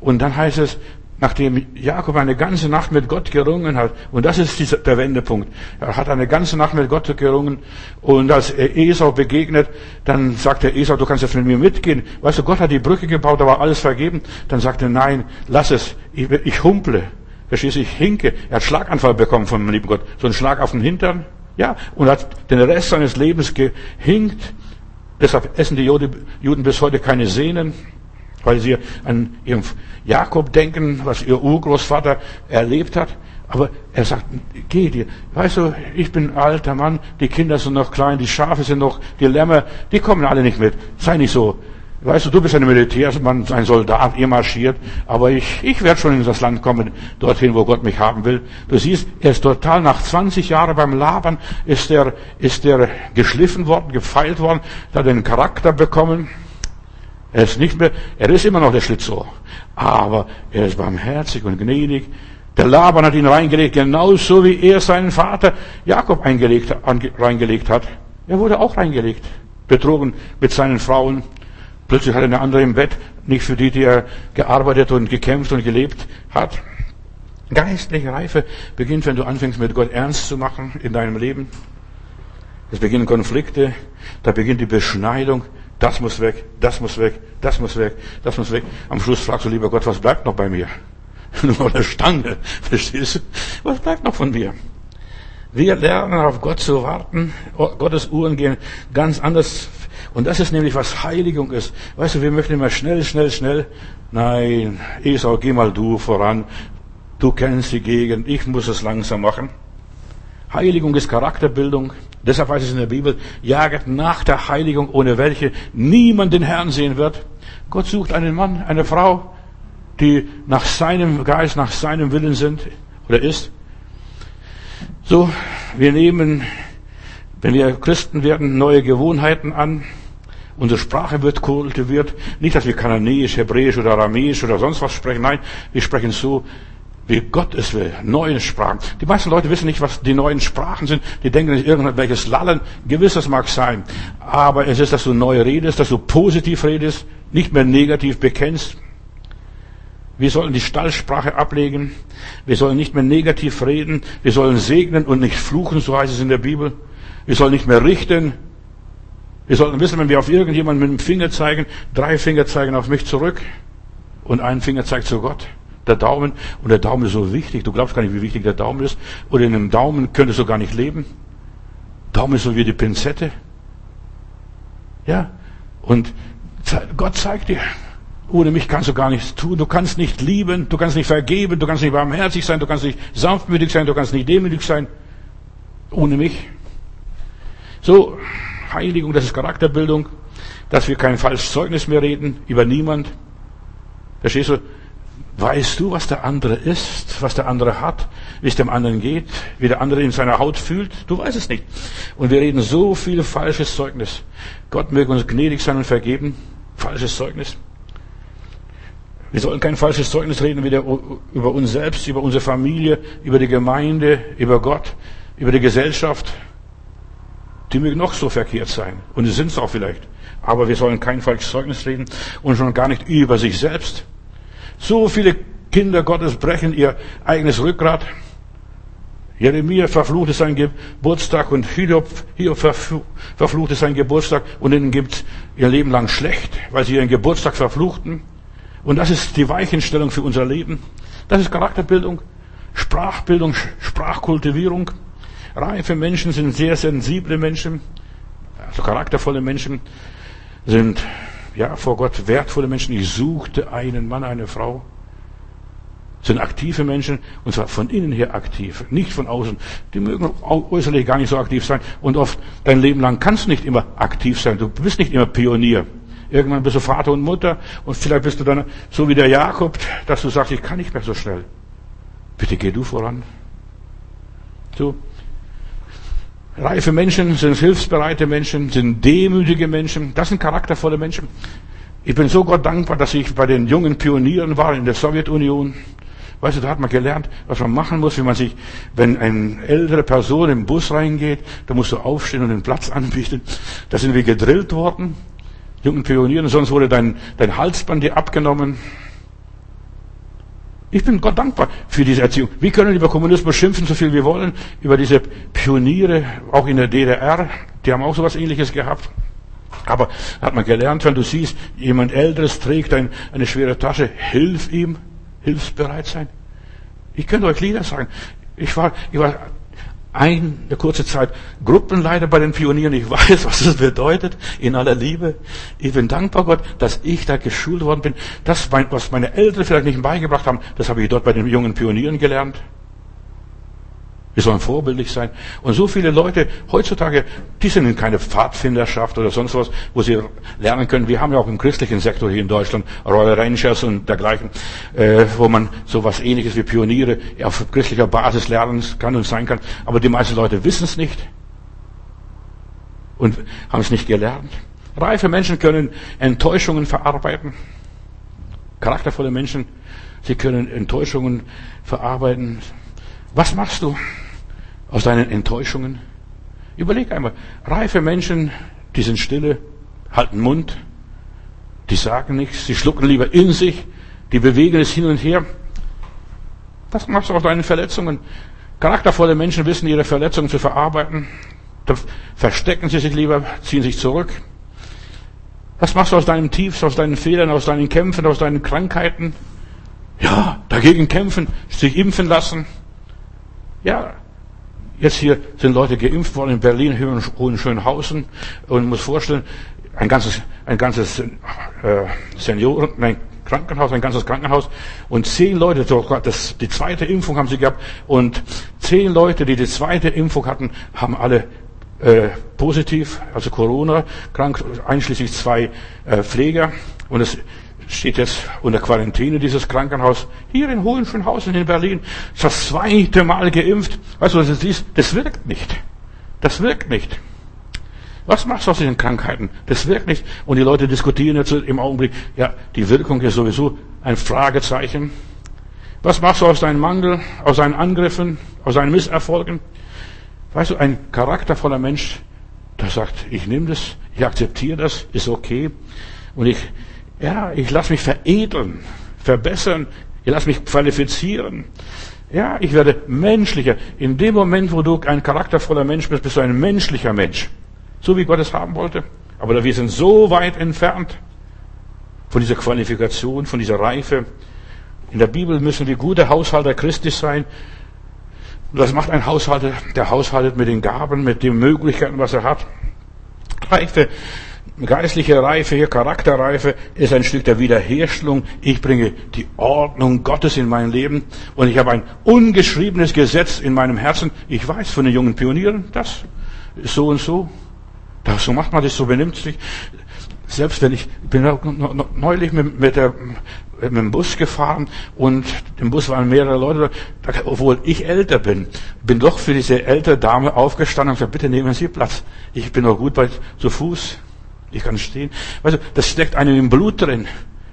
Und dann heißt es, nachdem Jakob eine ganze Nacht mit Gott gerungen hat, und das ist dieser, der Wendepunkt, er hat eine ganze Nacht mit Gott gerungen, und als er Esau begegnet, dann sagt der Esau, du kannst jetzt mit mir mitgehen. Weißt du, Gott hat die Brücke gebaut, da war alles vergeben. Dann sagt er, nein, lass es, ich, ich humple. Verstehst du, ich hinke. Er hat Schlaganfall bekommen von dem lieben Gott. So einen Schlag auf den Hintern. Ja, und hat den Rest seines Lebens gehinkt. Deshalb essen die Juden bis heute keine Sehnen weil sie an ihren Jakob denken, was ihr Urgroßvater erlebt hat. Aber er sagt, geh dir. Weißt du, ich bin ein alter Mann, die Kinder sind noch klein, die Schafe sind noch, die Lämmer, die kommen alle nicht mit. Sei nicht so. Weißt du, du bist ein Militärsmann, ein Soldat, ihr marschiert, aber ich, ich werde schon in das Land kommen, dorthin, wo Gott mich haben will. Du siehst, er ist total nach 20 Jahren beim Labern, ist er, ist er geschliffen worden, gefeilt worden, hat den Charakter bekommen. Er ist nicht mehr, er ist immer noch der Schlitzohr. Aber er ist barmherzig und gnädig. Der Laban hat ihn reingelegt, genauso wie er seinen Vater Jakob eingelegt, reingelegt hat. Er wurde auch reingelegt. Betrogen mit seinen Frauen. Plötzlich hat er eine andere im Bett. Nicht für die, die er gearbeitet und gekämpft und gelebt hat. Geistliche Reife beginnt, wenn du anfängst, mit Gott ernst zu machen in deinem Leben. Es beginnen Konflikte, da beginnt die Beschneidung. Das muss weg, das muss weg, das muss weg, das muss weg. Am Schluss fragst du, lieber Gott, was bleibt noch bei mir? Nur eine Stange, verstehst du? Was bleibt noch von mir? Wir lernen auf Gott zu warten. Gottes Uhren gehen ganz anders. Und das ist nämlich, was Heiligung ist. Weißt du, wir möchten immer schnell, schnell, schnell. Nein, Esau, geh mal du voran. Du kennst die Gegend, ich muss es langsam machen. Heiligung ist Charakterbildung. Deshalb heißt es in der Bibel, jaget nach der Heiligung, ohne welche niemand den Herrn sehen wird. Gott sucht einen Mann, eine Frau, die nach seinem Geist, nach seinem Willen sind oder ist. So, wir nehmen, wenn wir Christen werden, neue Gewohnheiten an. Unsere Sprache wird kultiviert. Nicht, dass wir Kananäisch, Hebräisch oder Aramäisch oder sonst was sprechen. Nein, wir sprechen so, wie Gott es will. Neue Sprachen. Die meisten Leute wissen nicht, was die neuen Sprachen sind. Die denken nicht irgendwelches Lallen. Gewiss, das mag sein. Aber es ist, dass du neu redest, dass du positiv redest, nicht mehr negativ bekennst. Wir sollen die Stallsprache ablegen. Wir sollen nicht mehr negativ reden. Wir sollen segnen und nicht fluchen, so heißt es in der Bibel. Wir sollen nicht mehr richten. Wir sollten wissen, wenn wir auf irgendjemanden mit dem Finger zeigen, drei Finger zeigen auf mich zurück und ein Finger zeigt zu Gott. Der Daumen, und der Daumen ist so wichtig, du glaubst gar nicht, wie wichtig der Daumen ist. Oder in einem Daumen könntest du gar nicht leben. Daumen ist so wie die Pinzette. Ja. Und Gott zeigt dir, ohne mich kannst du gar nichts tun. Du kannst nicht lieben, du kannst nicht vergeben, du kannst nicht barmherzig sein, du kannst nicht sanftmütig sein, du kannst nicht demütig sein. Ohne mich. So, Heiligung, das ist Charakterbildung, dass wir kein falsches Zeugnis mehr reden über niemand. Verstehst du? Weißt du, was der andere ist, was der andere hat, wie es dem anderen geht, wie der andere in seiner Haut fühlt? Du weißt es nicht. Und wir reden so viel falsches Zeugnis. Gott möge uns gnädig sein und vergeben. Falsches Zeugnis. Wir sollen kein falsches Zeugnis reden wieder über uns selbst, über unsere Familie, über die Gemeinde, über Gott, über die Gesellschaft. Die mögen noch so verkehrt sein. Und sie sind es auch vielleicht. Aber wir sollen kein falsches Zeugnis reden und schon gar nicht über sich selbst. So viele Kinder Gottes brechen ihr eigenes Rückgrat. Jeremia verfluchte seinen Geburtstag und Hiob, Hiob verfluchte seinen Geburtstag und ihnen gibt ihr Leben lang schlecht, weil sie ihren Geburtstag verfluchten. Und das ist die Weichenstellung für unser Leben. Das ist Charakterbildung, Sprachbildung, Sprachkultivierung. Reife Menschen sind sehr sensible Menschen, also charaktervolle Menschen sind ja vor Gott wertvolle Menschen. Ich suchte einen Mann, eine Frau. Sind aktive Menschen und zwar von innen her aktiv, nicht von außen. Die mögen äußerlich gar nicht so aktiv sein und oft dein Leben lang kannst du nicht immer aktiv sein. Du bist nicht immer Pionier. Irgendwann bist du Vater und Mutter und vielleicht bist du dann so wie der Jakob, dass du sagst, ich kann nicht mehr so schnell. Bitte geh du voran. So. Reife Menschen sind hilfsbereite Menschen, sind demütige Menschen. Das sind charaktervolle Menschen. Ich bin so Gott dankbar, dass ich bei den jungen Pionieren war in der Sowjetunion. Weißt du, da hat man gelernt, was man machen muss, wie man sich, wenn eine ältere Person im Bus reingeht, da musst du aufstehen und den Platz anbieten. Da sind wir gedrillt worden jungen Pionieren, sonst wurde dein, dein Halsband dir abgenommen. Ich bin Gott dankbar für diese Erziehung. Wir können über Kommunismus schimpfen, so viel wir wollen, über diese Pioniere, auch in der DDR, die haben auch sowas ähnliches gehabt. Aber hat man gelernt, wenn du siehst, jemand Älteres trägt ein, eine schwere Tasche, hilf ihm, hilfsbereit sein. Ich könnte euch Lieder sagen. Ich war, ich war eine kurze Zeit Gruppenleiter bei den Pionieren. Ich weiß, was das bedeutet, in aller Liebe. Ich bin dankbar Gott, dass ich da geschult worden bin. Das, was meine Eltern vielleicht nicht beigebracht haben, das habe ich dort bei den jungen Pionieren gelernt. Wir sollen vorbildlich sein. Und so viele Leute heutzutage, die sind in keine Pfadfinderschaft oder sonst was, wo sie lernen können. Wir haben ja auch im christlichen Sektor hier in Deutschland Royal Rangers und dergleichen, äh, wo man so was ähnliches wie Pioniere auf christlicher Basis lernen kann und sein kann. Aber die meisten Leute wissen es nicht und haben es nicht gelernt. Reife Menschen können Enttäuschungen verarbeiten. Charaktervolle Menschen, sie können Enttäuschungen verarbeiten. Was machst du? Aus deinen Enttäuschungen? Überleg einmal, reife Menschen, die sind stille, halten Mund, die sagen nichts, sie schlucken lieber in sich, die bewegen es hin und her. Was machst du aus deinen Verletzungen? Charaktervolle Menschen wissen, ihre Verletzungen zu verarbeiten. Da verstecken sie sich lieber, ziehen sich zurück. Was machst du aus deinen Tiefs, aus deinen Fehlern, aus deinen Kämpfen, aus deinen Krankheiten? Ja, dagegen kämpfen, sich impfen lassen. Ja, jetzt hier sind Leute geimpft worden in Berlin, Hohenschönhausen und muss vorstellen, ein ganzes, ein ganzes äh, Senioren, nein, Krankenhaus, ein ganzes Krankenhaus. Und zehn Leute, das, die zweite Impfung haben sie gehabt. Und zehn Leute, die die zweite Impfung hatten, haben alle äh, positiv, also Corona krank, einschließlich zwei äh, Pfleger. Und es steht jetzt unter Quarantäne dieses Krankenhaus hier in Hohenschönhausen in Berlin. Das zweite Mal geimpft. Weißt du, was es ist? Das wirkt nicht. Das wirkt nicht. Was machst du aus diesen Krankheiten? Das wirkt nicht. Und die Leute diskutieren jetzt im Augenblick, ja, die Wirkung ist sowieso ein Fragezeichen. Was machst du aus deinem Mangel, aus deinen Angriffen, aus deinen Misserfolgen? Weißt du, ein charaktervoller Mensch, der sagt, ich nehme das, ich akzeptiere das, ist okay. Und ich, ja, ich lasse mich veredeln, verbessern, ich lasse mich qualifizieren. Ja, ich werde menschlicher. In dem Moment, wo du ein charaktervoller Mensch bist, bist du ein menschlicher Mensch. So wie Gott es haben wollte. Aber wir sind so weit entfernt von dieser Qualifikation, von dieser Reife. In der Bibel müssen wir gute Haushalter Christi sein. Und das macht ein Haushalter, der haushaltet mit den Gaben, mit den Möglichkeiten, was er hat. Reife, geistliche Reife, hier Charakterreife ist ein Stück der Wiederherstellung. Ich bringe die Ordnung Gottes in mein Leben und ich habe ein ungeschriebenes Gesetz in meinem Herzen. Ich weiß von den jungen Pionieren, das ist so und so. Das, so macht man das, so benimmt sich. Selbst wenn ich, bin neulich mit, mit, der, mit dem Bus gefahren und im Bus waren mehrere Leute, obwohl ich älter bin, bin doch für diese ältere Dame aufgestanden und gesagt, bitte nehmen Sie Platz. Ich bin noch gut bei, zu Fuß. Ich kann stehen. Weißt du, das steckt einem im Blut drin.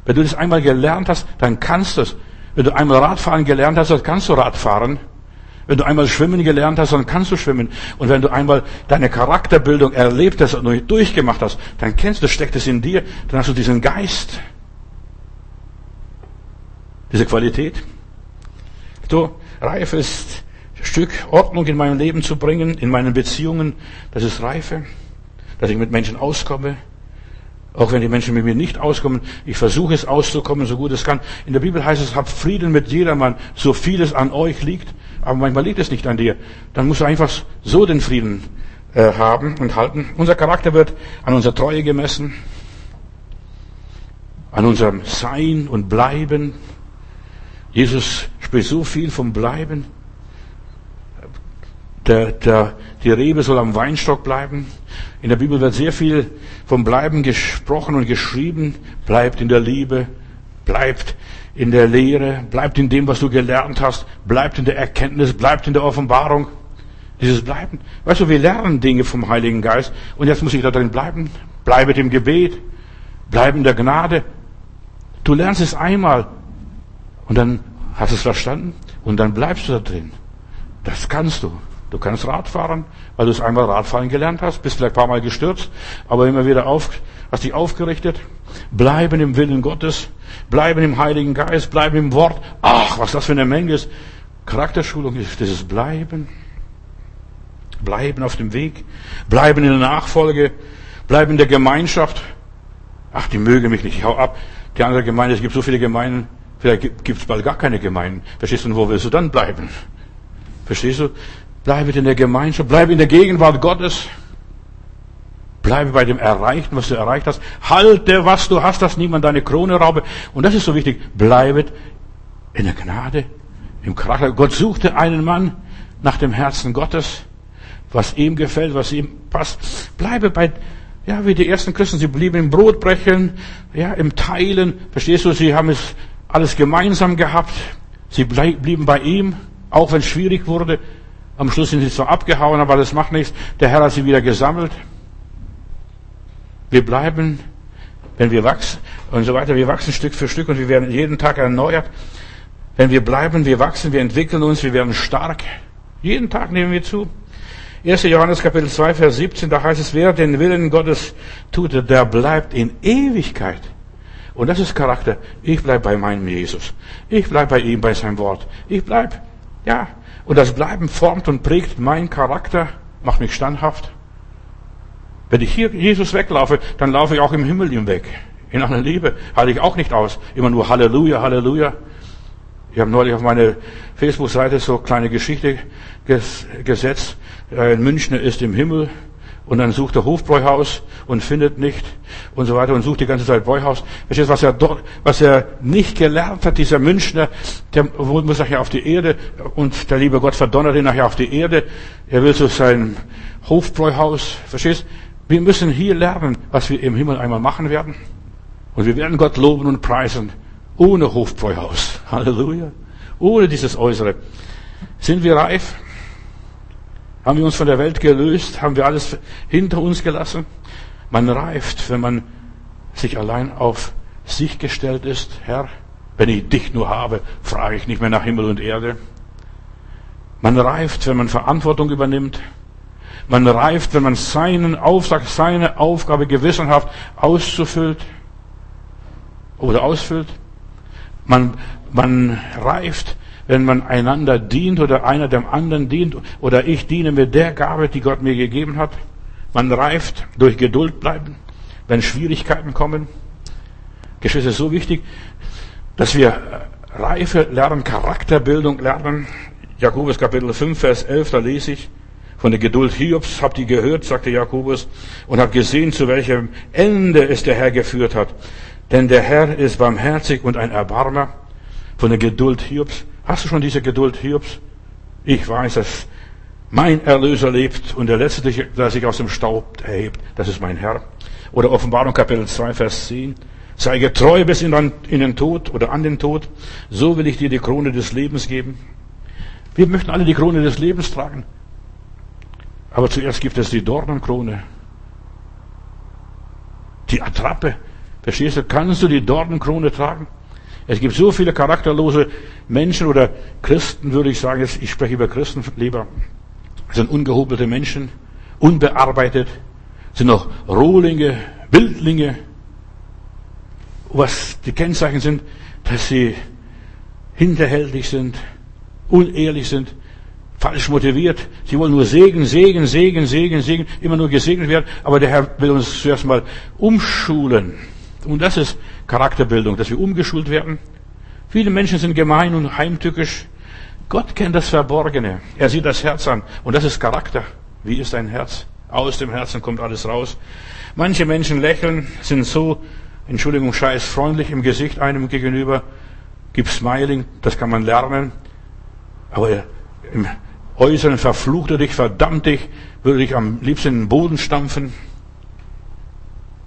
Wenn du das einmal gelernt hast, dann kannst du es. Wenn du einmal Radfahren gelernt hast, dann kannst du Radfahren. Wenn du einmal schwimmen gelernt hast, dann kannst du schwimmen. Und wenn du einmal deine Charakterbildung erlebt hast und durchgemacht hast, dann kennst du, steckt es in dir, dann hast du diesen Geist, diese Qualität. So, Reife ist Stück Ordnung in meinem Leben zu bringen, in meinen Beziehungen. Das ist Reife, dass ich mit Menschen auskomme. Auch wenn die Menschen mit mir nicht auskommen, ich versuche es auszukommen, so gut es kann. In der Bibel heißt es, habt Frieden mit jedermann, so viel es an euch liegt aber manchmal liegt es nicht an dir. Dann musst du einfach so den Frieden äh, haben und halten. Unser Charakter wird an unserer Treue gemessen, an unserem Sein und Bleiben. Jesus spricht so viel vom Bleiben. Der, der, die Rebe soll am Weinstock bleiben. In der Bibel wird sehr viel vom Bleiben gesprochen und geschrieben. Bleibt in der Liebe, bleibt in der Lehre, bleibt in dem, was du gelernt hast, bleibt in der Erkenntnis, bleibt in der Offenbarung. Dieses Bleiben. Weißt du, wir lernen Dinge vom Heiligen Geist und jetzt muss ich da drin bleiben. Bleibe im Gebet, bleibe in der Gnade. Du lernst es einmal und dann hast du es verstanden und dann bleibst du da drin. Das kannst du. Du kannst Radfahren, weil du es einmal Radfahren gelernt hast, bist vielleicht ein paar Mal gestürzt, aber immer wieder auf, hast dich aufgerichtet. Bleiben im Willen Gottes, bleiben im Heiligen Geist, bleiben im Wort. Ach, was das für eine Menge ist. Charakterschulung ist dieses Bleiben. Bleiben auf dem Weg, bleiben in der Nachfolge, bleiben in der Gemeinschaft. Ach, die mögen mich nicht, ich hau ab. Die andere Gemeinde, es gibt so viele Gemeinden, vielleicht gibt es bald gar keine Gemeinden. Verstehst du, wo willst du dann bleiben? Verstehst du? Bleibe in der Gemeinschaft, bleibe in der Gegenwart Gottes. Bleibe bei dem Erreichten, was du erreicht hast. Halte, was du hast, dass niemand deine Krone raube. Und das ist so wichtig. Bleibe in der Gnade, im Charakter. Gott suchte einen Mann nach dem Herzen Gottes, was ihm gefällt, was ihm passt. Bleibe bei, ja, wie die ersten Christen, sie blieben im Brotbrechen, ja, im Teilen. Verstehst du, sie haben es alles gemeinsam gehabt. Sie blieben bei ihm, auch wenn es schwierig wurde. Am Schluss sind sie zwar abgehauen, aber das macht nichts. Der Herr hat sie wieder gesammelt. Wir bleiben, wenn wir wachsen und so weiter. Wir wachsen Stück für Stück und wir werden jeden Tag erneuert. Wenn wir bleiben, wir wachsen, wir entwickeln uns, wir werden stark. Jeden Tag nehmen wir zu. 1. Johannes Kapitel 2, Vers 17, da heißt es, wer den Willen Gottes tut, der bleibt in Ewigkeit. Und das ist Charakter. Ich bleib bei meinem Jesus. Ich bleib bei ihm, bei seinem Wort. Ich bleib, ja. Und das Bleiben formt und prägt meinen Charakter, macht mich standhaft. Wenn ich hier Jesus weglaufe, dann laufe ich auch im Himmel ihm weg. In aller Liebe halte ich auch nicht aus. Immer nur Halleluja, Halleluja. Ich habe neulich auf meine Facebook-Seite so kleine Geschichte gesetzt. Ein Münchner ist im Himmel und dann sucht er Hofbräuhaus und findet nicht und so weiter und sucht die ganze Zeit Bräuhaus. Verstehst du, was er dort, was er nicht gelernt hat, dieser Münchner, der muss nachher auf die Erde und der liebe Gott verdonnert ihn nachher auf die Erde. Er will zu seinem Hofbräuhaus. Verstehst? Wir müssen hier lernen, was wir im Himmel einmal machen werden. Und wir werden Gott loben und preisen ohne Hofbräuhaus. Halleluja. Ohne dieses Äußere. Sind wir reif? Haben wir uns von der Welt gelöst? Haben wir alles hinter uns gelassen? Man reift, wenn man sich allein auf sich gestellt ist. Herr, wenn ich dich nur habe, frage ich nicht mehr nach Himmel und Erde. Man reift, wenn man Verantwortung übernimmt. Man reift, wenn man seinen Auftrag, seine Aufgabe gewissenhaft auszufüllt oder ausfüllt. Man, man reift, wenn man einander dient oder einer dem anderen dient oder ich diene mit der Gabe, die Gott mir gegeben hat. Man reift durch Geduld bleiben, wenn Schwierigkeiten kommen. Geschwister, ist so wichtig, dass wir Reife lernen, Charakterbildung lernen. Jakobus Kapitel 5, Vers 11, da lese ich, von der Geduld Hiobs habt ihr gehört, sagte Jakobus, und habt gesehen, zu welchem Ende es der Herr geführt hat. Denn der Herr ist barmherzig und ein Erbarmer. Von der Geduld Hiobs Hast du schon diese Geduld Hiobs? Ich weiß, dass mein Erlöser lebt und der Letzte, der sich aus dem Staub erhebt, das ist mein Herr. Oder Offenbarung Kapitel 2, Vers 10. Sei getreu bis in den Tod oder an den Tod, so will ich dir die Krone des Lebens geben. Wir möchten alle die Krone des Lebens tragen. Aber zuerst gibt es die Dornenkrone. Die Attrappe. Verstehst du? Kannst du die Dornenkrone tragen? Es gibt so viele charakterlose Menschen oder Christen, würde ich sagen, ich spreche über Christen lieber, sind ungehobelte Menschen, unbearbeitet, sind noch Rohlinge, Wildlinge. Was die Kennzeichen sind, dass sie hinterhältig sind, unehrlich sind, falsch motiviert. Sie wollen nur Segen, Segen, Segen, Segen, Segen, immer nur gesegnet werden. Aber der Herr will uns zuerst mal umschulen. Und das ist Charakterbildung, dass wir umgeschult werden. Viele Menschen sind gemein und heimtückisch. Gott kennt das Verborgene. Er sieht das Herz an. Und das ist Charakter. Wie ist ein Herz? Aus dem Herzen kommt alles raus. Manche Menschen lächeln, sind so, Entschuldigung, scheiß freundlich im Gesicht einem gegenüber, gibt Smiling, das kann man lernen. Aber im Äußeren verflucht er dich, verdammt dich, würde dich am liebsten in den Boden stampfen.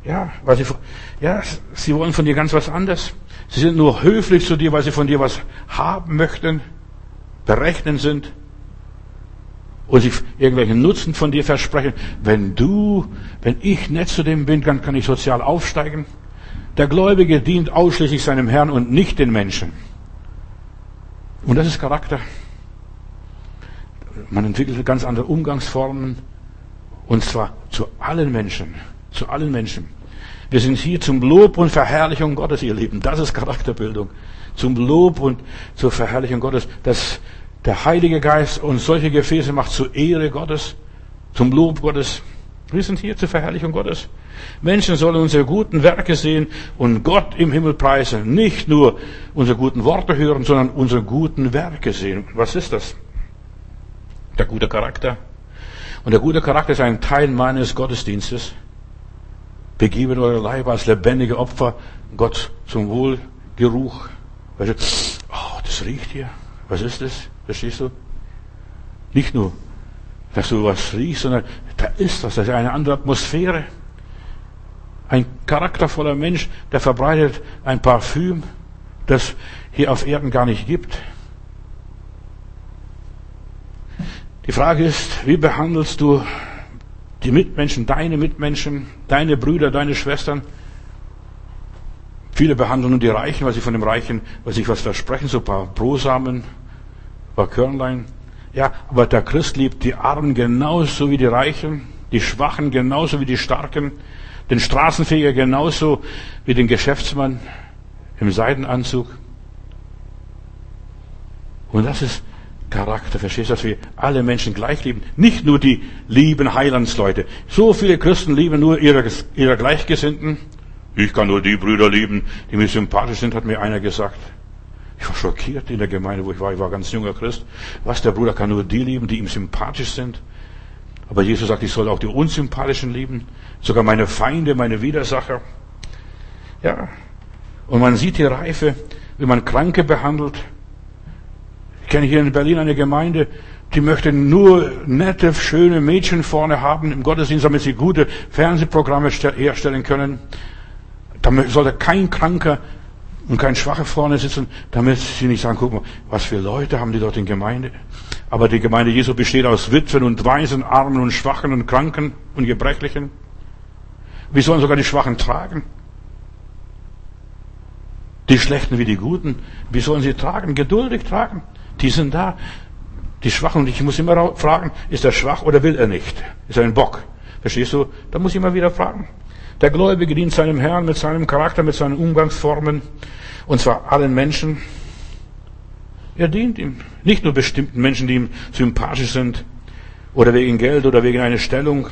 Ja, weil sie, ja, sie wollen von dir ganz was anderes. Sie sind nur höflich zu dir, weil sie von dir was haben möchten, berechnen sind und sie irgendwelchen Nutzen von dir versprechen. Wenn du, wenn ich nett zu dem bin, dann kann ich sozial aufsteigen. Der Gläubige dient ausschließlich seinem Herrn und nicht den Menschen. Und das ist Charakter. Man entwickelt ganz andere Umgangsformen. Und zwar zu allen Menschen. Zu allen Menschen. Wir sind hier zum Lob und Verherrlichung Gottes, ihr Lieben. Das ist Charakterbildung. Zum Lob und zur Verherrlichung Gottes. Dass der Heilige Geist uns solche Gefäße macht zur Ehre Gottes, zum Lob Gottes. Wir sind hier zur Verherrlichung Gottes. Menschen sollen unsere guten Werke sehen und Gott im Himmel preisen. Nicht nur unsere guten Worte hören, sondern unsere guten Werke sehen. Was ist das? Der gute Charakter. Und der gute Charakter ist ein Teil meines Gottesdienstes. Begebet eure Leiber als lebendige Opfer Gott zum Wohlgeruch. Weißt du, oh, das riecht hier. Was ist das? Verstehst du? Nicht nur, dass du was riechst, sondern da ist was. Das ist eine andere Atmosphäre. Ein charaktervoller Mensch, der verbreitet ein Parfüm, das hier auf Erden gar nicht gibt. Die Frage ist, wie behandelst du die Mitmenschen, deine Mitmenschen, deine Brüder, deine Schwestern. Viele behandeln nur die Reichen, weil sie von dem Reichen, weil sie sich was versprechen, so ein paar Brosamen, ein paar Körnlein. Ja, aber der Christ liebt die Armen genauso wie die Reichen, die Schwachen genauso wie die Starken. den Straßenfeger genauso wie den Geschäftsmann im Seidenanzug. Und das ist Charakter, verstehst du, dass wir alle Menschen gleich lieben. Nicht nur die lieben Heilandsleute. So viele Christen lieben nur ihre, ihre Gleichgesinnten. Ich kann nur die Brüder lieben, die mir sympathisch sind, hat mir einer gesagt. Ich war schockiert in der Gemeinde, wo ich war. Ich war ganz junger Christ. Was, der Bruder kann nur die lieben, die ihm sympathisch sind? Aber Jesus sagt, ich soll auch die Unsympathischen lieben. Sogar meine Feinde, meine Widersacher. Ja. Und man sieht die Reife, wie man Kranke behandelt, ich kenne hier in Berlin eine Gemeinde, die möchte nur nette, schöne Mädchen vorne haben im Gottesdienst, damit sie gute Fernsehprogramme herstellen können. Da sollte kein Kranker und kein Schwacher vorne sitzen, damit sie nicht sagen, guck mal, was für Leute haben die dort in Gemeinde. Aber die Gemeinde Jesu besteht aus Witwen und Waisen, Armen und Schwachen und Kranken und Gebrechlichen. Wir sollen sogar die Schwachen tragen. Die Schlechten wie die Guten. Wie sollen sie tragen? Geduldig tragen. Die sind da. Die Schwachen. Und ich muss immer fragen, ist er schwach oder will er nicht? Ist er ein Bock? Verstehst du? Da muss ich immer wieder fragen. Der Gläubige dient seinem Herrn mit seinem Charakter, mit seinen Umgangsformen. Und zwar allen Menschen. Er dient ihm. Nicht nur bestimmten Menschen, die ihm sympathisch sind. Oder wegen Geld oder wegen einer Stellung.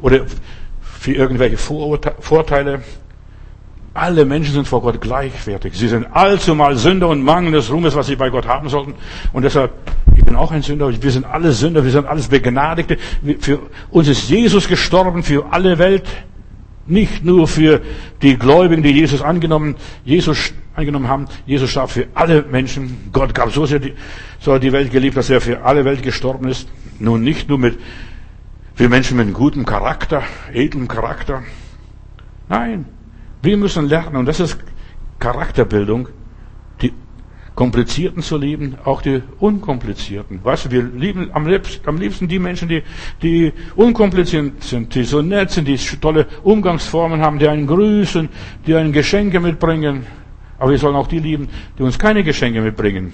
Oder für irgendwelche Vorteile. Alle Menschen sind vor Gott gleichwertig. Sie sind allzumal Sünder und Mangel des Ruhmes, was sie bei Gott haben sollten. Und deshalb, ich bin auch ein Sünder. Wir sind alle Sünder. Wir sind alles Begnadigte. Für uns ist Jesus gestorben für alle Welt. Nicht nur für die Gläubigen, die Jesus angenommen, Jesus angenommen haben. Jesus starb für alle Menschen. Gott gab so sehr die, so die Welt geliebt, dass er für alle Welt gestorben ist. Nun nicht nur mit, für Menschen mit gutem Charakter, edlem Charakter. Nein. Wir müssen lernen, und das ist Charakterbildung, die komplizierten zu lieben, auch die unkomplizierten. Weißt du, wir lieben am liebsten, am liebsten die Menschen, die, die unkompliziert sind, die so nett sind, die tolle Umgangsformen haben, die einen grüßen, die einen Geschenke mitbringen. Aber wir sollen auch die lieben, die uns keine Geschenke mitbringen.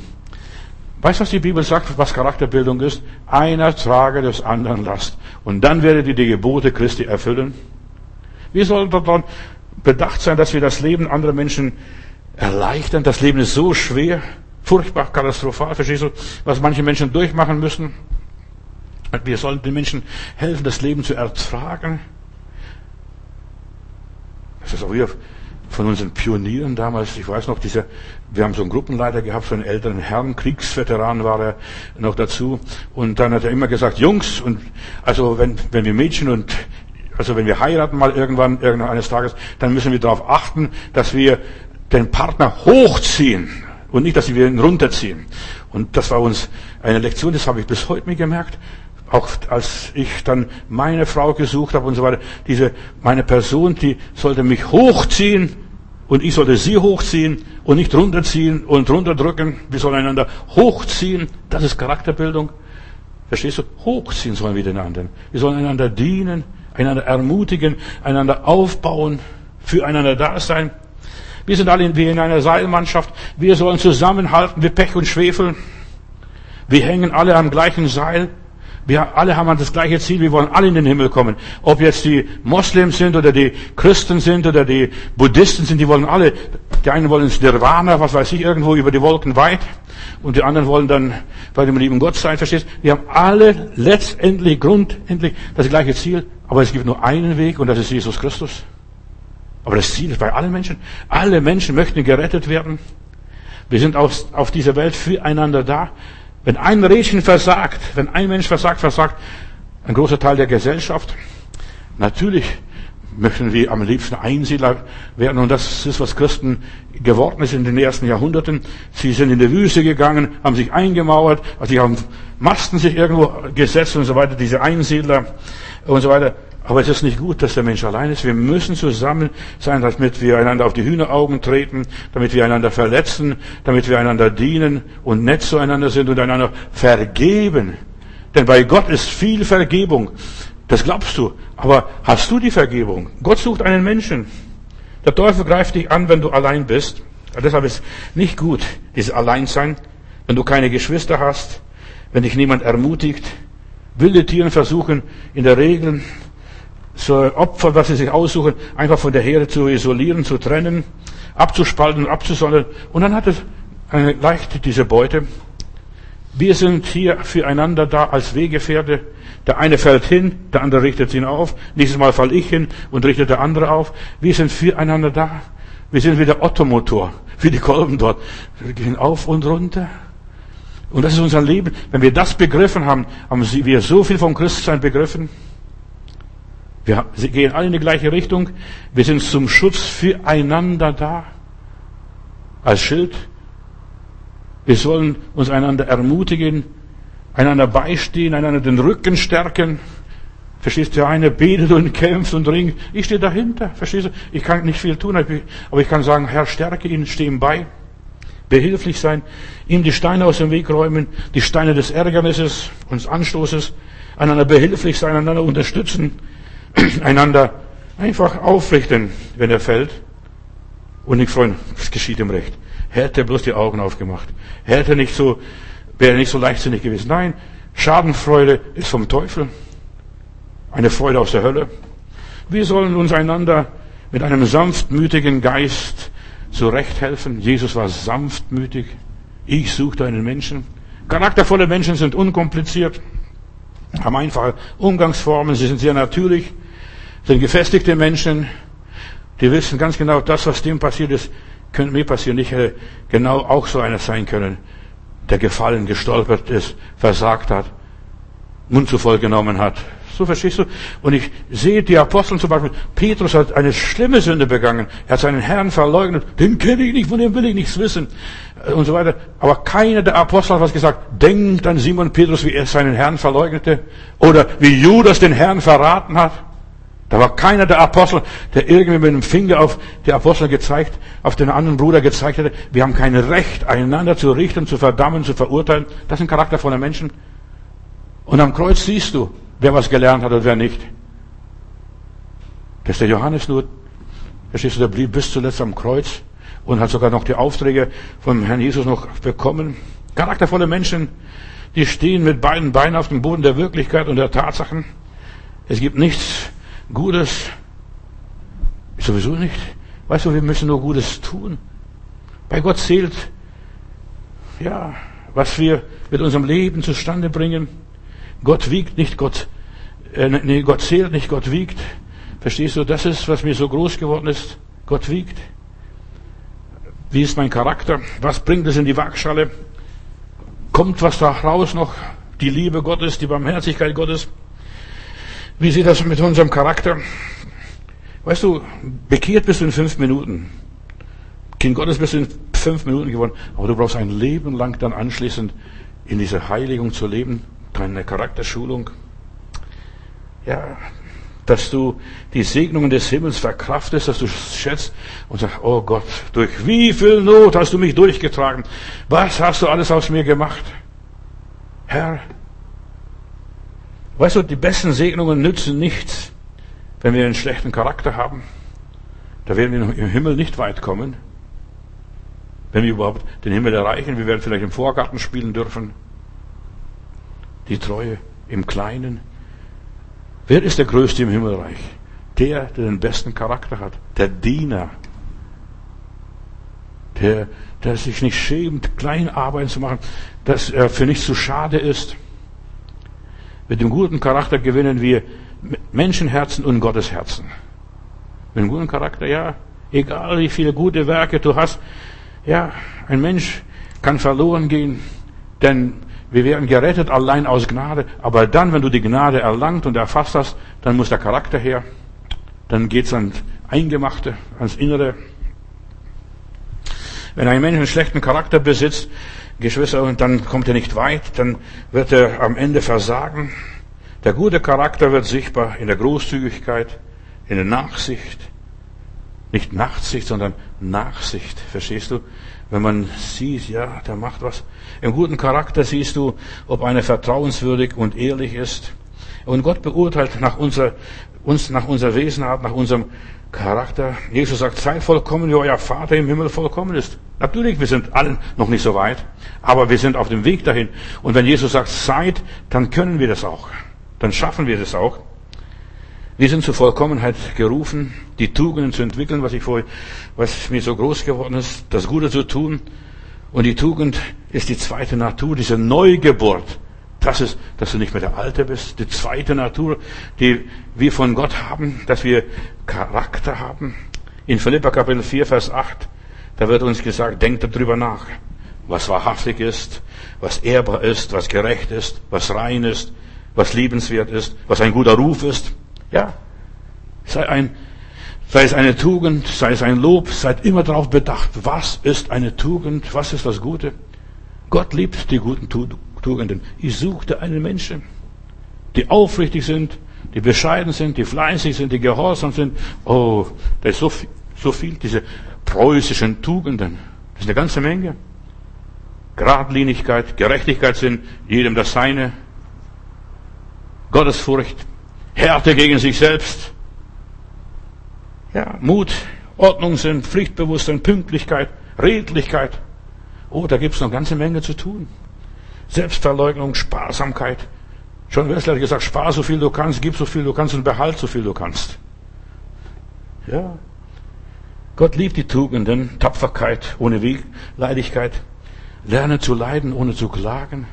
Weißt du, was die Bibel sagt, was Charakterbildung ist? Einer trage des anderen Last. Und dann werdet ihr die Gebote Christi erfüllen. Wir sollen daran bedacht sein, dass wir das Leben anderer Menschen erleichtern. Das Leben ist so schwer, furchtbar, katastrophal, verstehst du, was manche Menschen durchmachen müssen. Wir sollen den Menschen helfen, das Leben zu ertragen. Das ist auch wieder von unseren Pionieren damals. Ich weiß noch, dieser, wir haben so einen Gruppenleiter gehabt, so einen älteren Herrn, Kriegsveteran war er noch dazu. Und dann hat er immer gesagt, Jungs, und also wenn, wenn wir Mädchen und also wenn wir heiraten mal irgendwann, irgendeines Tages, dann müssen wir darauf achten, dass wir den Partner hochziehen und nicht, dass wir ihn runterziehen. Und das war uns eine Lektion, das habe ich bis heute mir gemerkt. Auch als ich dann meine Frau gesucht habe und so weiter. Diese, meine Person, die sollte mich hochziehen und ich sollte sie hochziehen und nicht runterziehen und runterdrücken. Wir sollen einander hochziehen. Das ist Charakterbildung. Verstehst du? Hochziehen sollen wir den anderen. Wir sollen einander dienen einander ermutigen, einander aufbauen, füreinander da sein. Wir sind alle wie in einer Seilmannschaft. Wir sollen zusammenhalten wie Pech und Schwefel. Wir hängen alle am gleichen Seil. Wir alle haben das gleiche Ziel. Wir wollen alle in den Himmel kommen. Ob jetzt die Moslems sind oder die Christen sind oder die Buddhisten sind, die wollen alle. Die einen wollen ins Nirvana, was weiß ich, irgendwo über die Wolken weit. Und die anderen wollen dann bei dem lieben Gott sein, verstehst? Wir haben alle letztendlich, grundendlich das gleiche Ziel. Aber es gibt nur einen Weg und das ist Jesus Christus. Aber das Ziel ist bei allen Menschen. Alle Menschen möchten gerettet werden. Wir sind auf, auf dieser Welt füreinander da. Wenn ein Rädchen versagt, wenn ein Mensch versagt, versagt ein großer Teil der Gesellschaft. Natürlich möchten wir am liebsten Einsiedler werden. Und das ist, was Christen geworden ist in den ersten Jahrhunderten. Sie sind in die Wüste gegangen, haben sich eingemauert, also sie haben Masten sich irgendwo gesetzt und so weiter, diese Einsiedler und so weiter. Aber es ist nicht gut, dass der Mensch allein ist. Wir müssen zusammen sein, damit wir einander auf die Hühneraugen treten, damit wir einander verletzen, damit wir einander dienen und nett zueinander sind und einander vergeben. Denn bei Gott ist viel Vergebung. Das glaubst du. Aber hast du die Vergebung? Gott sucht einen Menschen. Der Teufel greift dich an, wenn du allein bist. Deshalb ist nicht gut, dieses Alleinsein, wenn du keine Geschwister hast, wenn dich niemand ermutigt, Wilde Tiere versuchen in der Regel so Opfer, was sie sich aussuchen, einfach von der Herde zu isolieren, zu trennen, abzuspalten, abzusondern. Und dann hat es eine leichte, diese Beute. Wir sind hier füreinander da als Wegefährte. Der eine fällt hin, der andere richtet ihn auf. Nächstes Mal fall ich hin und richtet der andere auf. Wir sind füreinander da. Wir sind wie der Ottomotor, wie die Kolben dort. Wir gehen auf und runter. Und das ist unser Leben. Wenn wir das begriffen haben, haben wir so viel vom Christsein begriffen. Wir gehen alle in die gleiche Richtung. Wir sind zum Schutz füreinander da. Als Schild. Wir sollen uns einander ermutigen, einander beistehen, einander den Rücken stärken. Verstehst du, der eine betet und kämpft und ringt. Ich stehe dahinter. Verstehst du? Ich kann nicht viel tun, aber ich kann sagen, Herr, stärke ihn, stehe ihm bei. Behilflich sein, ihm die Steine aus dem Weg räumen, die Steine des Ärgernisses und des Anstoßes, einander behilflich sein, einander unterstützen, einander einfach aufrichten, wenn er fällt. Und nicht freuen, es geschieht ihm recht. Hätte bloß die Augen aufgemacht. Hätte nicht so, wäre nicht so leichtsinnig gewesen. Nein, Schadenfreude ist vom Teufel. Eine Freude aus der Hölle. Wir sollen uns einander mit einem sanftmütigen Geist zurecht helfen. Jesus war sanftmütig. Ich suchte einen Menschen. Charaktervolle Menschen sind unkompliziert, haben einfache Umgangsformen, sie sind sehr natürlich sind gefestigte Menschen, die wissen ganz genau, das, was dem passiert ist, könnte mir passieren. Ich hätte genau auch so einer sein können, der gefallen, gestolpert ist, versagt hat, Mund zu voll genommen hat. So verstehst du? Und ich sehe die Apostel zum Beispiel. Petrus hat eine schlimme Sünde begangen. Er hat seinen Herrn verleugnet. Den kenne ich nicht, von dem will ich nichts wissen. Und so weiter. Aber keiner der Apostel hat was gesagt. Denkt an Simon Petrus, wie er seinen Herrn verleugnete. Oder wie Judas den Herrn verraten hat. Da war keiner der Apostel, der irgendwie mit dem Finger auf die Apostel gezeigt, auf den anderen Bruder gezeigt hätte. Wir haben kein Recht, einander zu richten, zu verdammen, zu verurteilen. Das sind charaktervolle Menschen. Und am Kreuz siehst du, wer was gelernt hat und wer nicht. Das ist der Johannes nur, verstehst du, der blieb bis zuletzt am Kreuz und hat sogar noch die Aufträge vom Herrn Jesus noch bekommen. Charaktervolle Menschen, die stehen mit beiden Beinen auf dem Boden der Wirklichkeit und der Tatsachen. Es gibt nichts, Gutes sowieso nicht. Weißt du, wir müssen nur Gutes tun. Bei Gott zählt, ja, was wir mit unserem Leben zustande bringen. Gott wiegt nicht, Gott, äh, nee, Gott zählt nicht, Gott wiegt. Verstehst du, das ist, was mir so groß geworden ist. Gott wiegt. Wie ist mein Charakter? Was bringt es in die Waagschale? Kommt was da raus noch? Die Liebe Gottes, die Barmherzigkeit Gottes? Wie sieht das mit unserem Charakter? Weißt du, bekehrt bist du in fünf Minuten. Kind Gottes bist du in fünf Minuten geworden. Aber du brauchst ein Leben lang dann anschließend in dieser Heiligung zu leben, deine Charakterschulung. Ja, dass du die Segnungen des Himmels verkraftest, dass du schätzt und sagst, oh Gott, durch wie viel Not hast du mich durchgetragen? Was hast du alles aus mir gemacht? Herr, Weißt du, die besten Segnungen nützen nichts, wenn wir einen schlechten Charakter haben. Da werden wir im Himmel nicht weit kommen. Wenn wir überhaupt den Himmel erreichen, wir werden vielleicht im Vorgarten spielen dürfen. Die Treue im Kleinen. Wer ist der Größte im Himmelreich? Der, der den besten Charakter hat. Der Diener. Der, der sich nicht schämt, klein arbeiten zu machen, dass er für nichts zu schade ist. Mit dem guten Charakter gewinnen wir Menschenherzen und Gottesherzen. Mit dem guten Charakter, ja, egal wie viele gute Werke du hast, ja, ein Mensch kann verloren gehen, denn wir werden gerettet allein aus Gnade, aber dann, wenn du die Gnade erlangt und erfasst hast, dann muss der Charakter her, dann geht's ans Eingemachte, ans Innere. Wenn ein Mensch einen schlechten Charakter besitzt, Geschwister, und dann kommt er nicht weit, dann wird er am Ende versagen. Der gute Charakter wird sichtbar in der Großzügigkeit, in der Nachsicht. Nicht Nachsicht, sondern Nachsicht. Verstehst du? Wenn man sieht, ja, der macht was. Im guten Charakter siehst du, ob einer vertrauenswürdig und ehrlich ist. Und Gott beurteilt nach unserer, uns nach unserer Wesenart, nach unserem Charakter. Jesus sagt, seid vollkommen, wie euer Vater im Himmel vollkommen ist. Natürlich, wir sind alle noch nicht so weit, aber wir sind auf dem Weg dahin. Und wenn Jesus sagt, seid, dann können wir das auch. Dann schaffen wir das auch. Wir sind zur Vollkommenheit gerufen, die Tugenden zu entwickeln, was ich vorher, was mir so groß geworden ist, das Gute zu tun. Und die Tugend ist die zweite Natur, diese Neugeburt. Das ist, dass du nicht mehr der Alte bist. Die zweite Natur, die wir von Gott haben, dass wir Charakter haben. In Philippa Kapitel 4, Vers 8, da wird uns gesagt, denkt darüber nach, was wahrhaftig ist, was ehrbar ist, was gerecht ist, was rein ist, was liebenswert ist, was ein guter Ruf ist. Ja, sei ein, sei es eine Tugend, sei es ein Lob, seid immer darauf bedacht, was ist eine Tugend, was ist das Gute. Gott liebt die guten Tugenden. Ich suchte einen Menschen, die aufrichtig sind, die bescheiden sind, die fleißig sind, die gehorsam sind. Oh, da ist so viel, so viel diese preußischen Tugenden. Das ist eine ganze Menge. Gradlinigkeit, Gerechtigkeit sind jedem das Seine. Gottesfurcht, Härte gegen sich selbst. Ja, Mut, Ordnung sind, Pflichtbewusstsein, Pünktlichkeit, Redlichkeit. Oh, da gibt's noch eine ganze Menge zu tun. Selbstverleugnung, Sparsamkeit. John Wesley hat gesagt, spar so viel du kannst, gib so viel du kannst und behalt so viel du kannst. Ja. Gott liebt die Tugenden, Tapferkeit ohne Wehleidigkeit, Lerne zu leiden ohne zu klagen,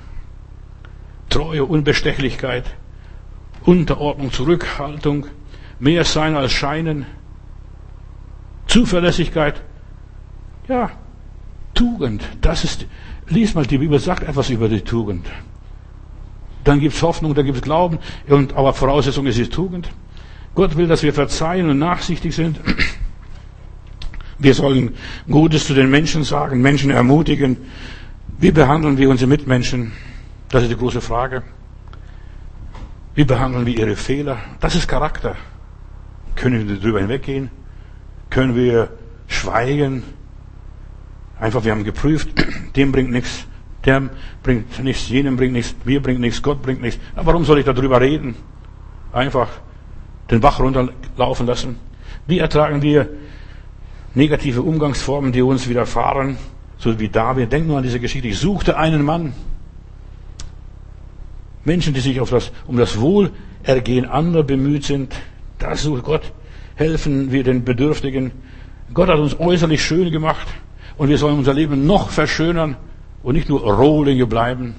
Treue, Unbestechlichkeit, Unterordnung, Zurückhaltung, mehr sein als scheinen, Zuverlässigkeit, ja, Tugend, das ist, lies mal, die Bibel sagt etwas über die Tugend. Dann gibt's Hoffnung, dann gibt's Glauben, und, aber Voraussetzung ist die Tugend. Gott will, dass wir verzeihen und nachsichtig sind. Wir sollen Gutes zu den Menschen sagen, Menschen ermutigen. Wie behandeln wir unsere Mitmenschen? Das ist die große Frage. Wie behandeln wir ihre Fehler? Das ist Charakter. Können wir darüber hinweggehen? Können wir schweigen? Einfach, wir haben geprüft, dem bringt nichts, der bringt nichts, jenem bringt nichts, mir bringt nichts, Gott bringt nichts. Aber warum soll ich darüber reden? Einfach den Bach runterlaufen lassen. Wie ertragen wir negative Umgangsformen, die uns widerfahren? So wie David. Denk nur an diese Geschichte. Ich suchte einen Mann. Menschen, die sich auf das, um das Wohlergehen anderer bemüht sind. Da sucht Gott. Helfen wir den Bedürftigen. Gott hat uns äußerlich schön gemacht. Und wir sollen unser Leben noch verschönern und nicht nur Rohlinge bleiben.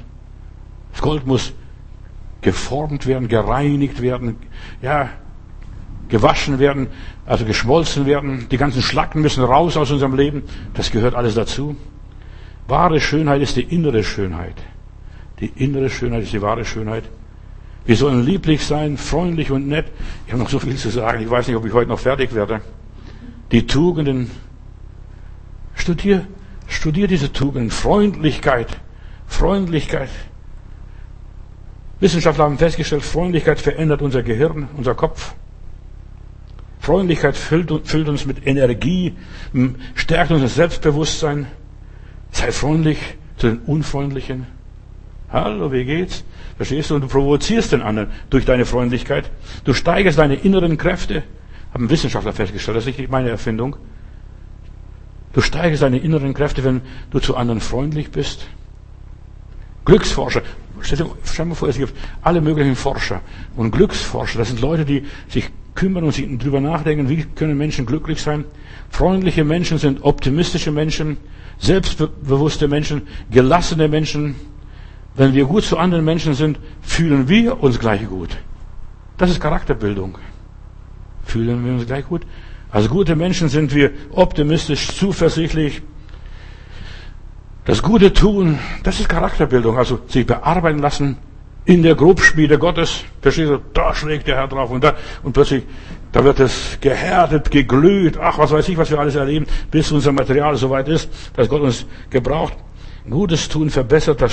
Das Gold muss geformt werden, gereinigt werden, ja, gewaschen werden, also geschmolzen werden. Die ganzen Schlacken müssen raus aus unserem Leben. Das gehört alles dazu. Wahre Schönheit ist die innere Schönheit. Die innere Schönheit ist die wahre Schönheit. Wir sollen lieblich sein, freundlich und nett. Ich habe noch so viel zu sagen. Ich weiß nicht, ob ich heute noch fertig werde. Die Tugenden Studier, studier diese Tugenden. Freundlichkeit. Freundlichkeit. Wissenschaftler haben festgestellt, Freundlichkeit verändert unser Gehirn, unser Kopf. Freundlichkeit füllt, füllt uns mit Energie, stärkt unser Selbstbewusstsein. Sei freundlich zu den Unfreundlichen. Hallo, wie geht's? Verstehst du? Und du provozierst den anderen durch deine Freundlichkeit. Du steigerst deine inneren Kräfte. Haben Wissenschaftler festgestellt, das ist nicht meine Erfindung. Du steigerst deine inneren Kräfte, wenn du zu anderen freundlich bist. Glücksforscher, stell dir, stell dir vor, es gibt alle möglichen Forscher und Glücksforscher. Das sind Leute, die sich kümmern und sich darüber nachdenken, wie können Menschen glücklich sein. Freundliche Menschen sind optimistische Menschen, selbstbewusste Menschen, gelassene Menschen. Wenn wir gut zu anderen Menschen sind, fühlen wir uns gleich gut. Das ist Charakterbildung. Fühlen wir uns gleich gut? Als gute Menschen sind wir optimistisch, zuversichtlich. Das Gute tun, das ist Charakterbildung. Also sich bearbeiten lassen in der Grobspiele Gottes. Verstehst du? Da schlägt der Herr drauf und da, und plötzlich, da wird es gehärtet, geglüht. Ach, was weiß ich, was wir alles erleben, bis unser Material soweit ist, dass Gott uns gebraucht. Gutes tun verbessert das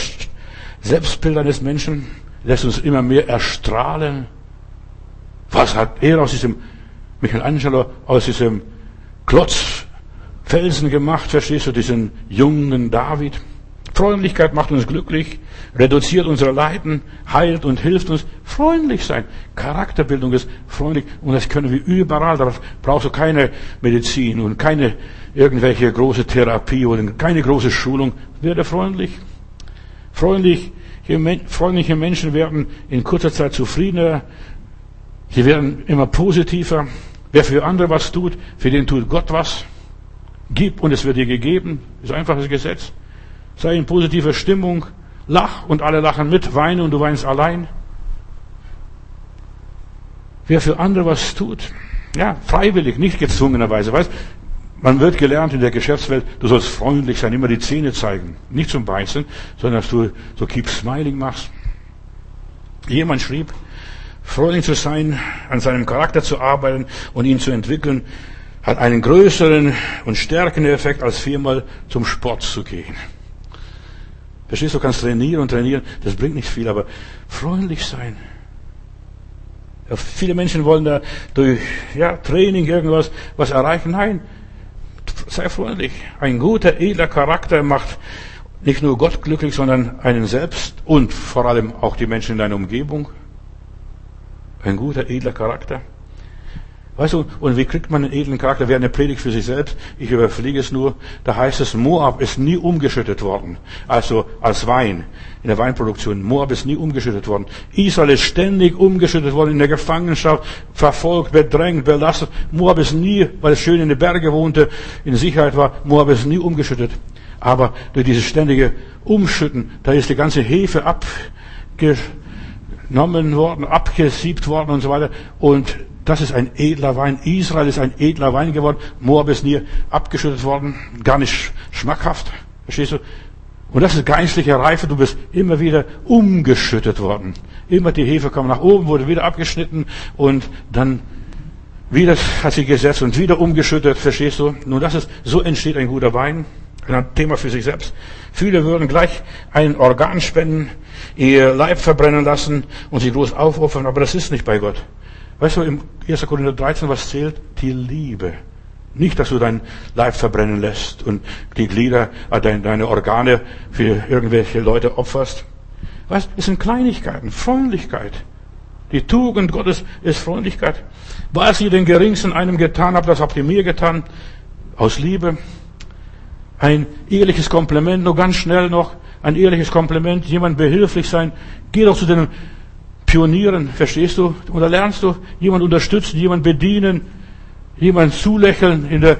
Selbstbild eines Menschen, lässt uns immer mehr erstrahlen. Was hat er aus diesem Michelangelo aus diesem Klotzfelsen gemacht, verstehst du, diesen jungen David. Freundlichkeit macht uns glücklich, reduziert unsere Leiden, heilt und hilft uns. Freundlich sein. Charakterbildung ist freundlich und das können wir überall. Da brauchst du keine Medizin und keine irgendwelche große Therapie oder keine große Schulung. Werde freundlich. Freundlich, freundliche Menschen werden in kurzer Zeit zufriedener, Sie werden immer positiver. Wer für andere was tut, für den tut Gott was. Gib und es wird dir gegeben. Ist ein einfaches Gesetz. Sei in positiver Stimmung. Lach und alle lachen mit. Weine und du weinst allein. Wer für andere was tut, ja, freiwillig, nicht gezwungenerweise. Weißt, man wird gelernt in der Geschäftswelt, du sollst freundlich sein, immer die Zähne zeigen. Nicht zum Beißen, sondern dass du so keep smiling machst. Jemand schrieb, freundlich zu sein, an seinem Charakter zu arbeiten und ihn zu entwickeln, hat einen größeren und stärkenden Effekt, als viermal zum Sport zu gehen. Verstehst du, du kannst trainieren und trainieren, das bringt nicht viel, aber freundlich sein. Ja, viele Menschen wollen da durch ja, Training irgendwas was erreichen. Nein, sei freundlich. Ein guter, edler Charakter macht nicht nur Gott glücklich, sondern einen selbst und vor allem auch die Menschen in deiner Umgebung. Ein guter, edler Charakter. Weißt du, und wie kriegt man einen edlen Charakter? Wäre eine Predigt für sich selbst. Ich überfliege es nur. Da heißt es, Moab ist nie umgeschüttet worden. Also als Wein in der Weinproduktion. Moab ist nie umgeschüttet worden. Israel ist ständig umgeschüttet worden in der Gefangenschaft, verfolgt, bedrängt, belastet. Moab ist nie, weil es schön in den Bergen wohnte, in Sicherheit war, Moab ist nie umgeschüttet. Aber durch dieses ständige Umschütten, da ist die ganze Hefe abgenommen worden, abgesiebt worden und so weiter. Und das ist ein edler Wein. Israel ist ein edler Wein geworden. Moab ist nie abgeschüttet worden. Gar nicht schmackhaft. Verstehst du? Und das ist geistliche Reife. Du bist immer wieder umgeschüttet worden. Immer die Hefe kam nach oben, wurde wieder abgeschnitten und dann wieder hat sie gesetzt und wieder umgeschüttet. Verstehst du? Nun, das ist, so entsteht ein guter Wein. Ein Thema für sich selbst. Viele würden gleich ein Organ spenden, ihr Leib verbrennen lassen und sie groß aufopfern, aber das ist nicht bei Gott. Weißt du, im 1. Korinther 13, was zählt? Die Liebe. Nicht, dass du dein Leib verbrennen lässt und die Glieder, deine Organe für irgendwelche Leute opferst. Was? Es sind Kleinigkeiten, Freundlichkeit. Die Tugend Gottes ist Freundlichkeit. Was ihr den Geringsten einem getan habt, das habt ihr mir getan. Aus Liebe. Ein ehrliches Kompliment, nur ganz schnell noch. Ein ehrliches Kompliment, jemand behilflich sein. Geh doch zu den Pionieren, verstehst du? Oder lernst du jemand unterstützen, jemand bedienen, jemand zulächeln in der,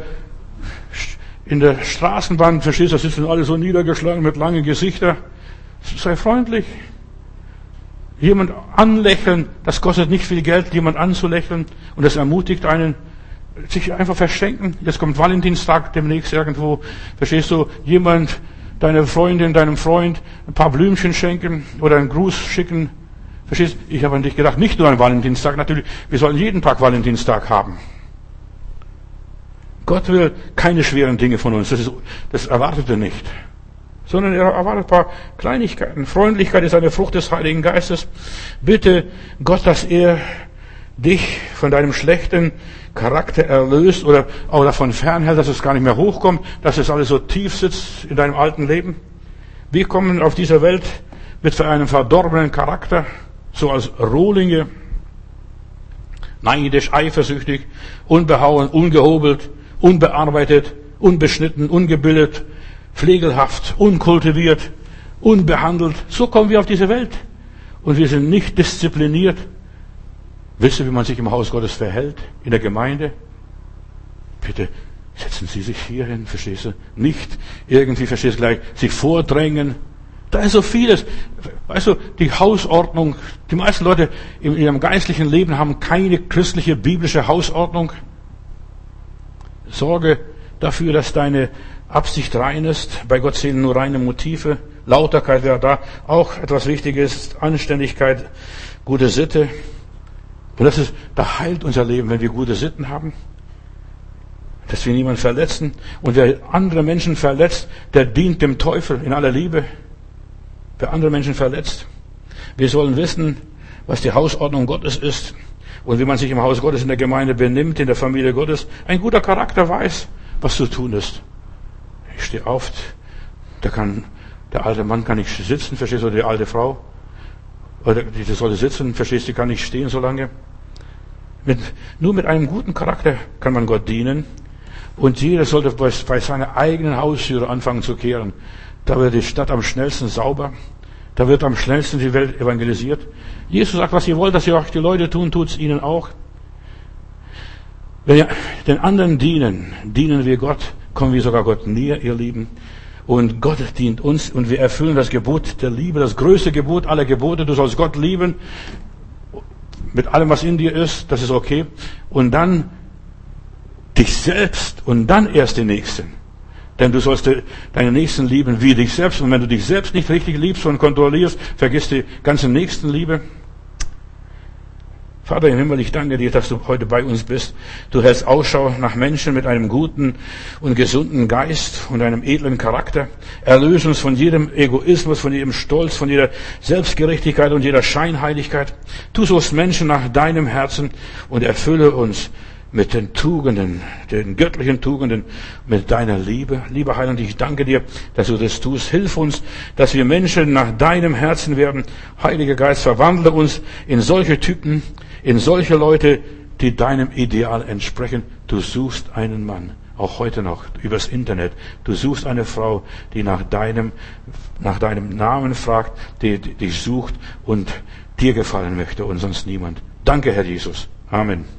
in der Straßenbahn, verstehst du? Da sitzen alle so niedergeschlagen mit langen Gesichtern. Sei freundlich. Jemand anlächeln, das kostet nicht viel Geld, jemand anzulächeln und das ermutigt einen, sich einfach verschenken. Jetzt kommt Valentinstag demnächst irgendwo, verstehst du? Jemand, deine Freundin, deinem Freund ein paar Blümchen schenken oder einen Gruß schicken Verstehst? Ich habe an dich gedacht, nicht nur an Valentinstag, natürlich, wir sollen jeden Tag Valentinstag haben. Gott will keine schweren Dinge von uns, das, ist, das erwartet er nicht. Sondern er erwartet ein paar Kleinigkeiten. Freundlichkeit ist eine Frucht des Heiligen Geistes. Bitte Gott, dass er dich von deinem schlechten Charakter erlöst oder auch davon fernhält, dass es gar nicht mehr hochkommt, dass es alles so tief sitzt in deinem alten Leben. Wir kommen auf dieser Welt mit einem verdorbenen Charakter, so als Rohlinge, neidisch, eifersüchtig, unbehauen, ungehobelt, unbearbeitet, unbeschnitten, ungebildet, pflegelhaft, unkultiviert, unbehandelt. So kommen wir auf diese Welt. Und wir sind nicht diszipliniert. Wisst ihr, wie man sich im Haus Gottes verhält? In der Gemeinde? Bitte setzen Sie sich hier hin, verstehst du? Nicht irgendwie, verstehst du gleich, sich vordrängen, da ist so vieles. Weißt du, die Hausordnung, die meisten Leute in ihrem geistlichen Leben haben keine christliche, biblische Hausordnung. Sorge dafür, dass deine Absicht rein ist. Bei Gott zählen nur reine Motive. Lauterkeit wäre da auch etwas Wichtiges. Anständigkeit, gute Sitte. Und das ist, da heilt unser Leben, wenn wir gute Sitten haben. Dass wir niemanden verletzen. Und wer andere Menschen verletzt, der dient dem Teufel in aller Liebe wer andere Menschen verletzt. Wir sollen wissen, was die Hausordnung Gottes ist und wie man sich im Haus Gottes in der Gemeinde benimmt, in der Familie Gottes. Ein guter Charakter weiß, was zu tun ist. Ich stehe auf, der kann, der alte Mann kann nicht sitzen, verstehst du, die alte Frau. Oder die sollte sitzen, verstehst du, die kann nicht stehen so lange. Mit, nur mit einem guten Charakter kann man Gott dienen. Und jeder sollte bei, bei seiner eigenen Haustüre anfangen zu kehren. Da wird die Stadt am schnellsten sauber. Da wird am schnellsten die Welt evangelisiert. Jesus sagt, was ihr wollt, dass ihr euch die Leute tun, tut's ihnen auch. Wenn wir den anderen dienen, dienen wir Gott, kommen wir sogar Gott näher, ihr Lieben. Und Gott dient uns und wir erfüllen das Gebot der Liebe, das größte Gebot aller Gebote. Du sollst Gott lieben mit allem, was in dir ist, das ist okay. Und dann dich selbst und dann erst den Nächsten. Denn du sollst deine Nächsten lieben wie dich selbst. Und wenn du dich selbst nicht richtig liebst und kontrollierst, vergisst die ganze Nächstenliebe. Vater im Himmel, ich danke dir, dass du heute bei uns bist. Du hältst Ausschau nach Menschen mit einem guten und gesunden Geist und einem edlen Charakter. Erlöse uns von jedem Egoismus, von jedem Stolz, von jeder Selbstgerechtigkeit und jeder Scheinheiligkeit. Du suchst Menschen nach deinem Herzen und erfülle uns mit den Tugenden, den göttlichen Tugenden, mit deiner Liebe. Lieber Heiland, ich danke dir, dass du das tust. Hilf uns, dass wir Menschen nach deinem Herzen werden. Heiliger Geist, verwandle uns in solche Typen, in solche Leute, die deinem Ideal entsprechen. Du suchst einen Mann, auch heute noch übers Internet. Du suchst eine Frau, die nach deinem, nach deinem Namen fragt, die, dich sucht und dir gefallen möchte und sonst niemand. Danke, Herr Jesus. Amen.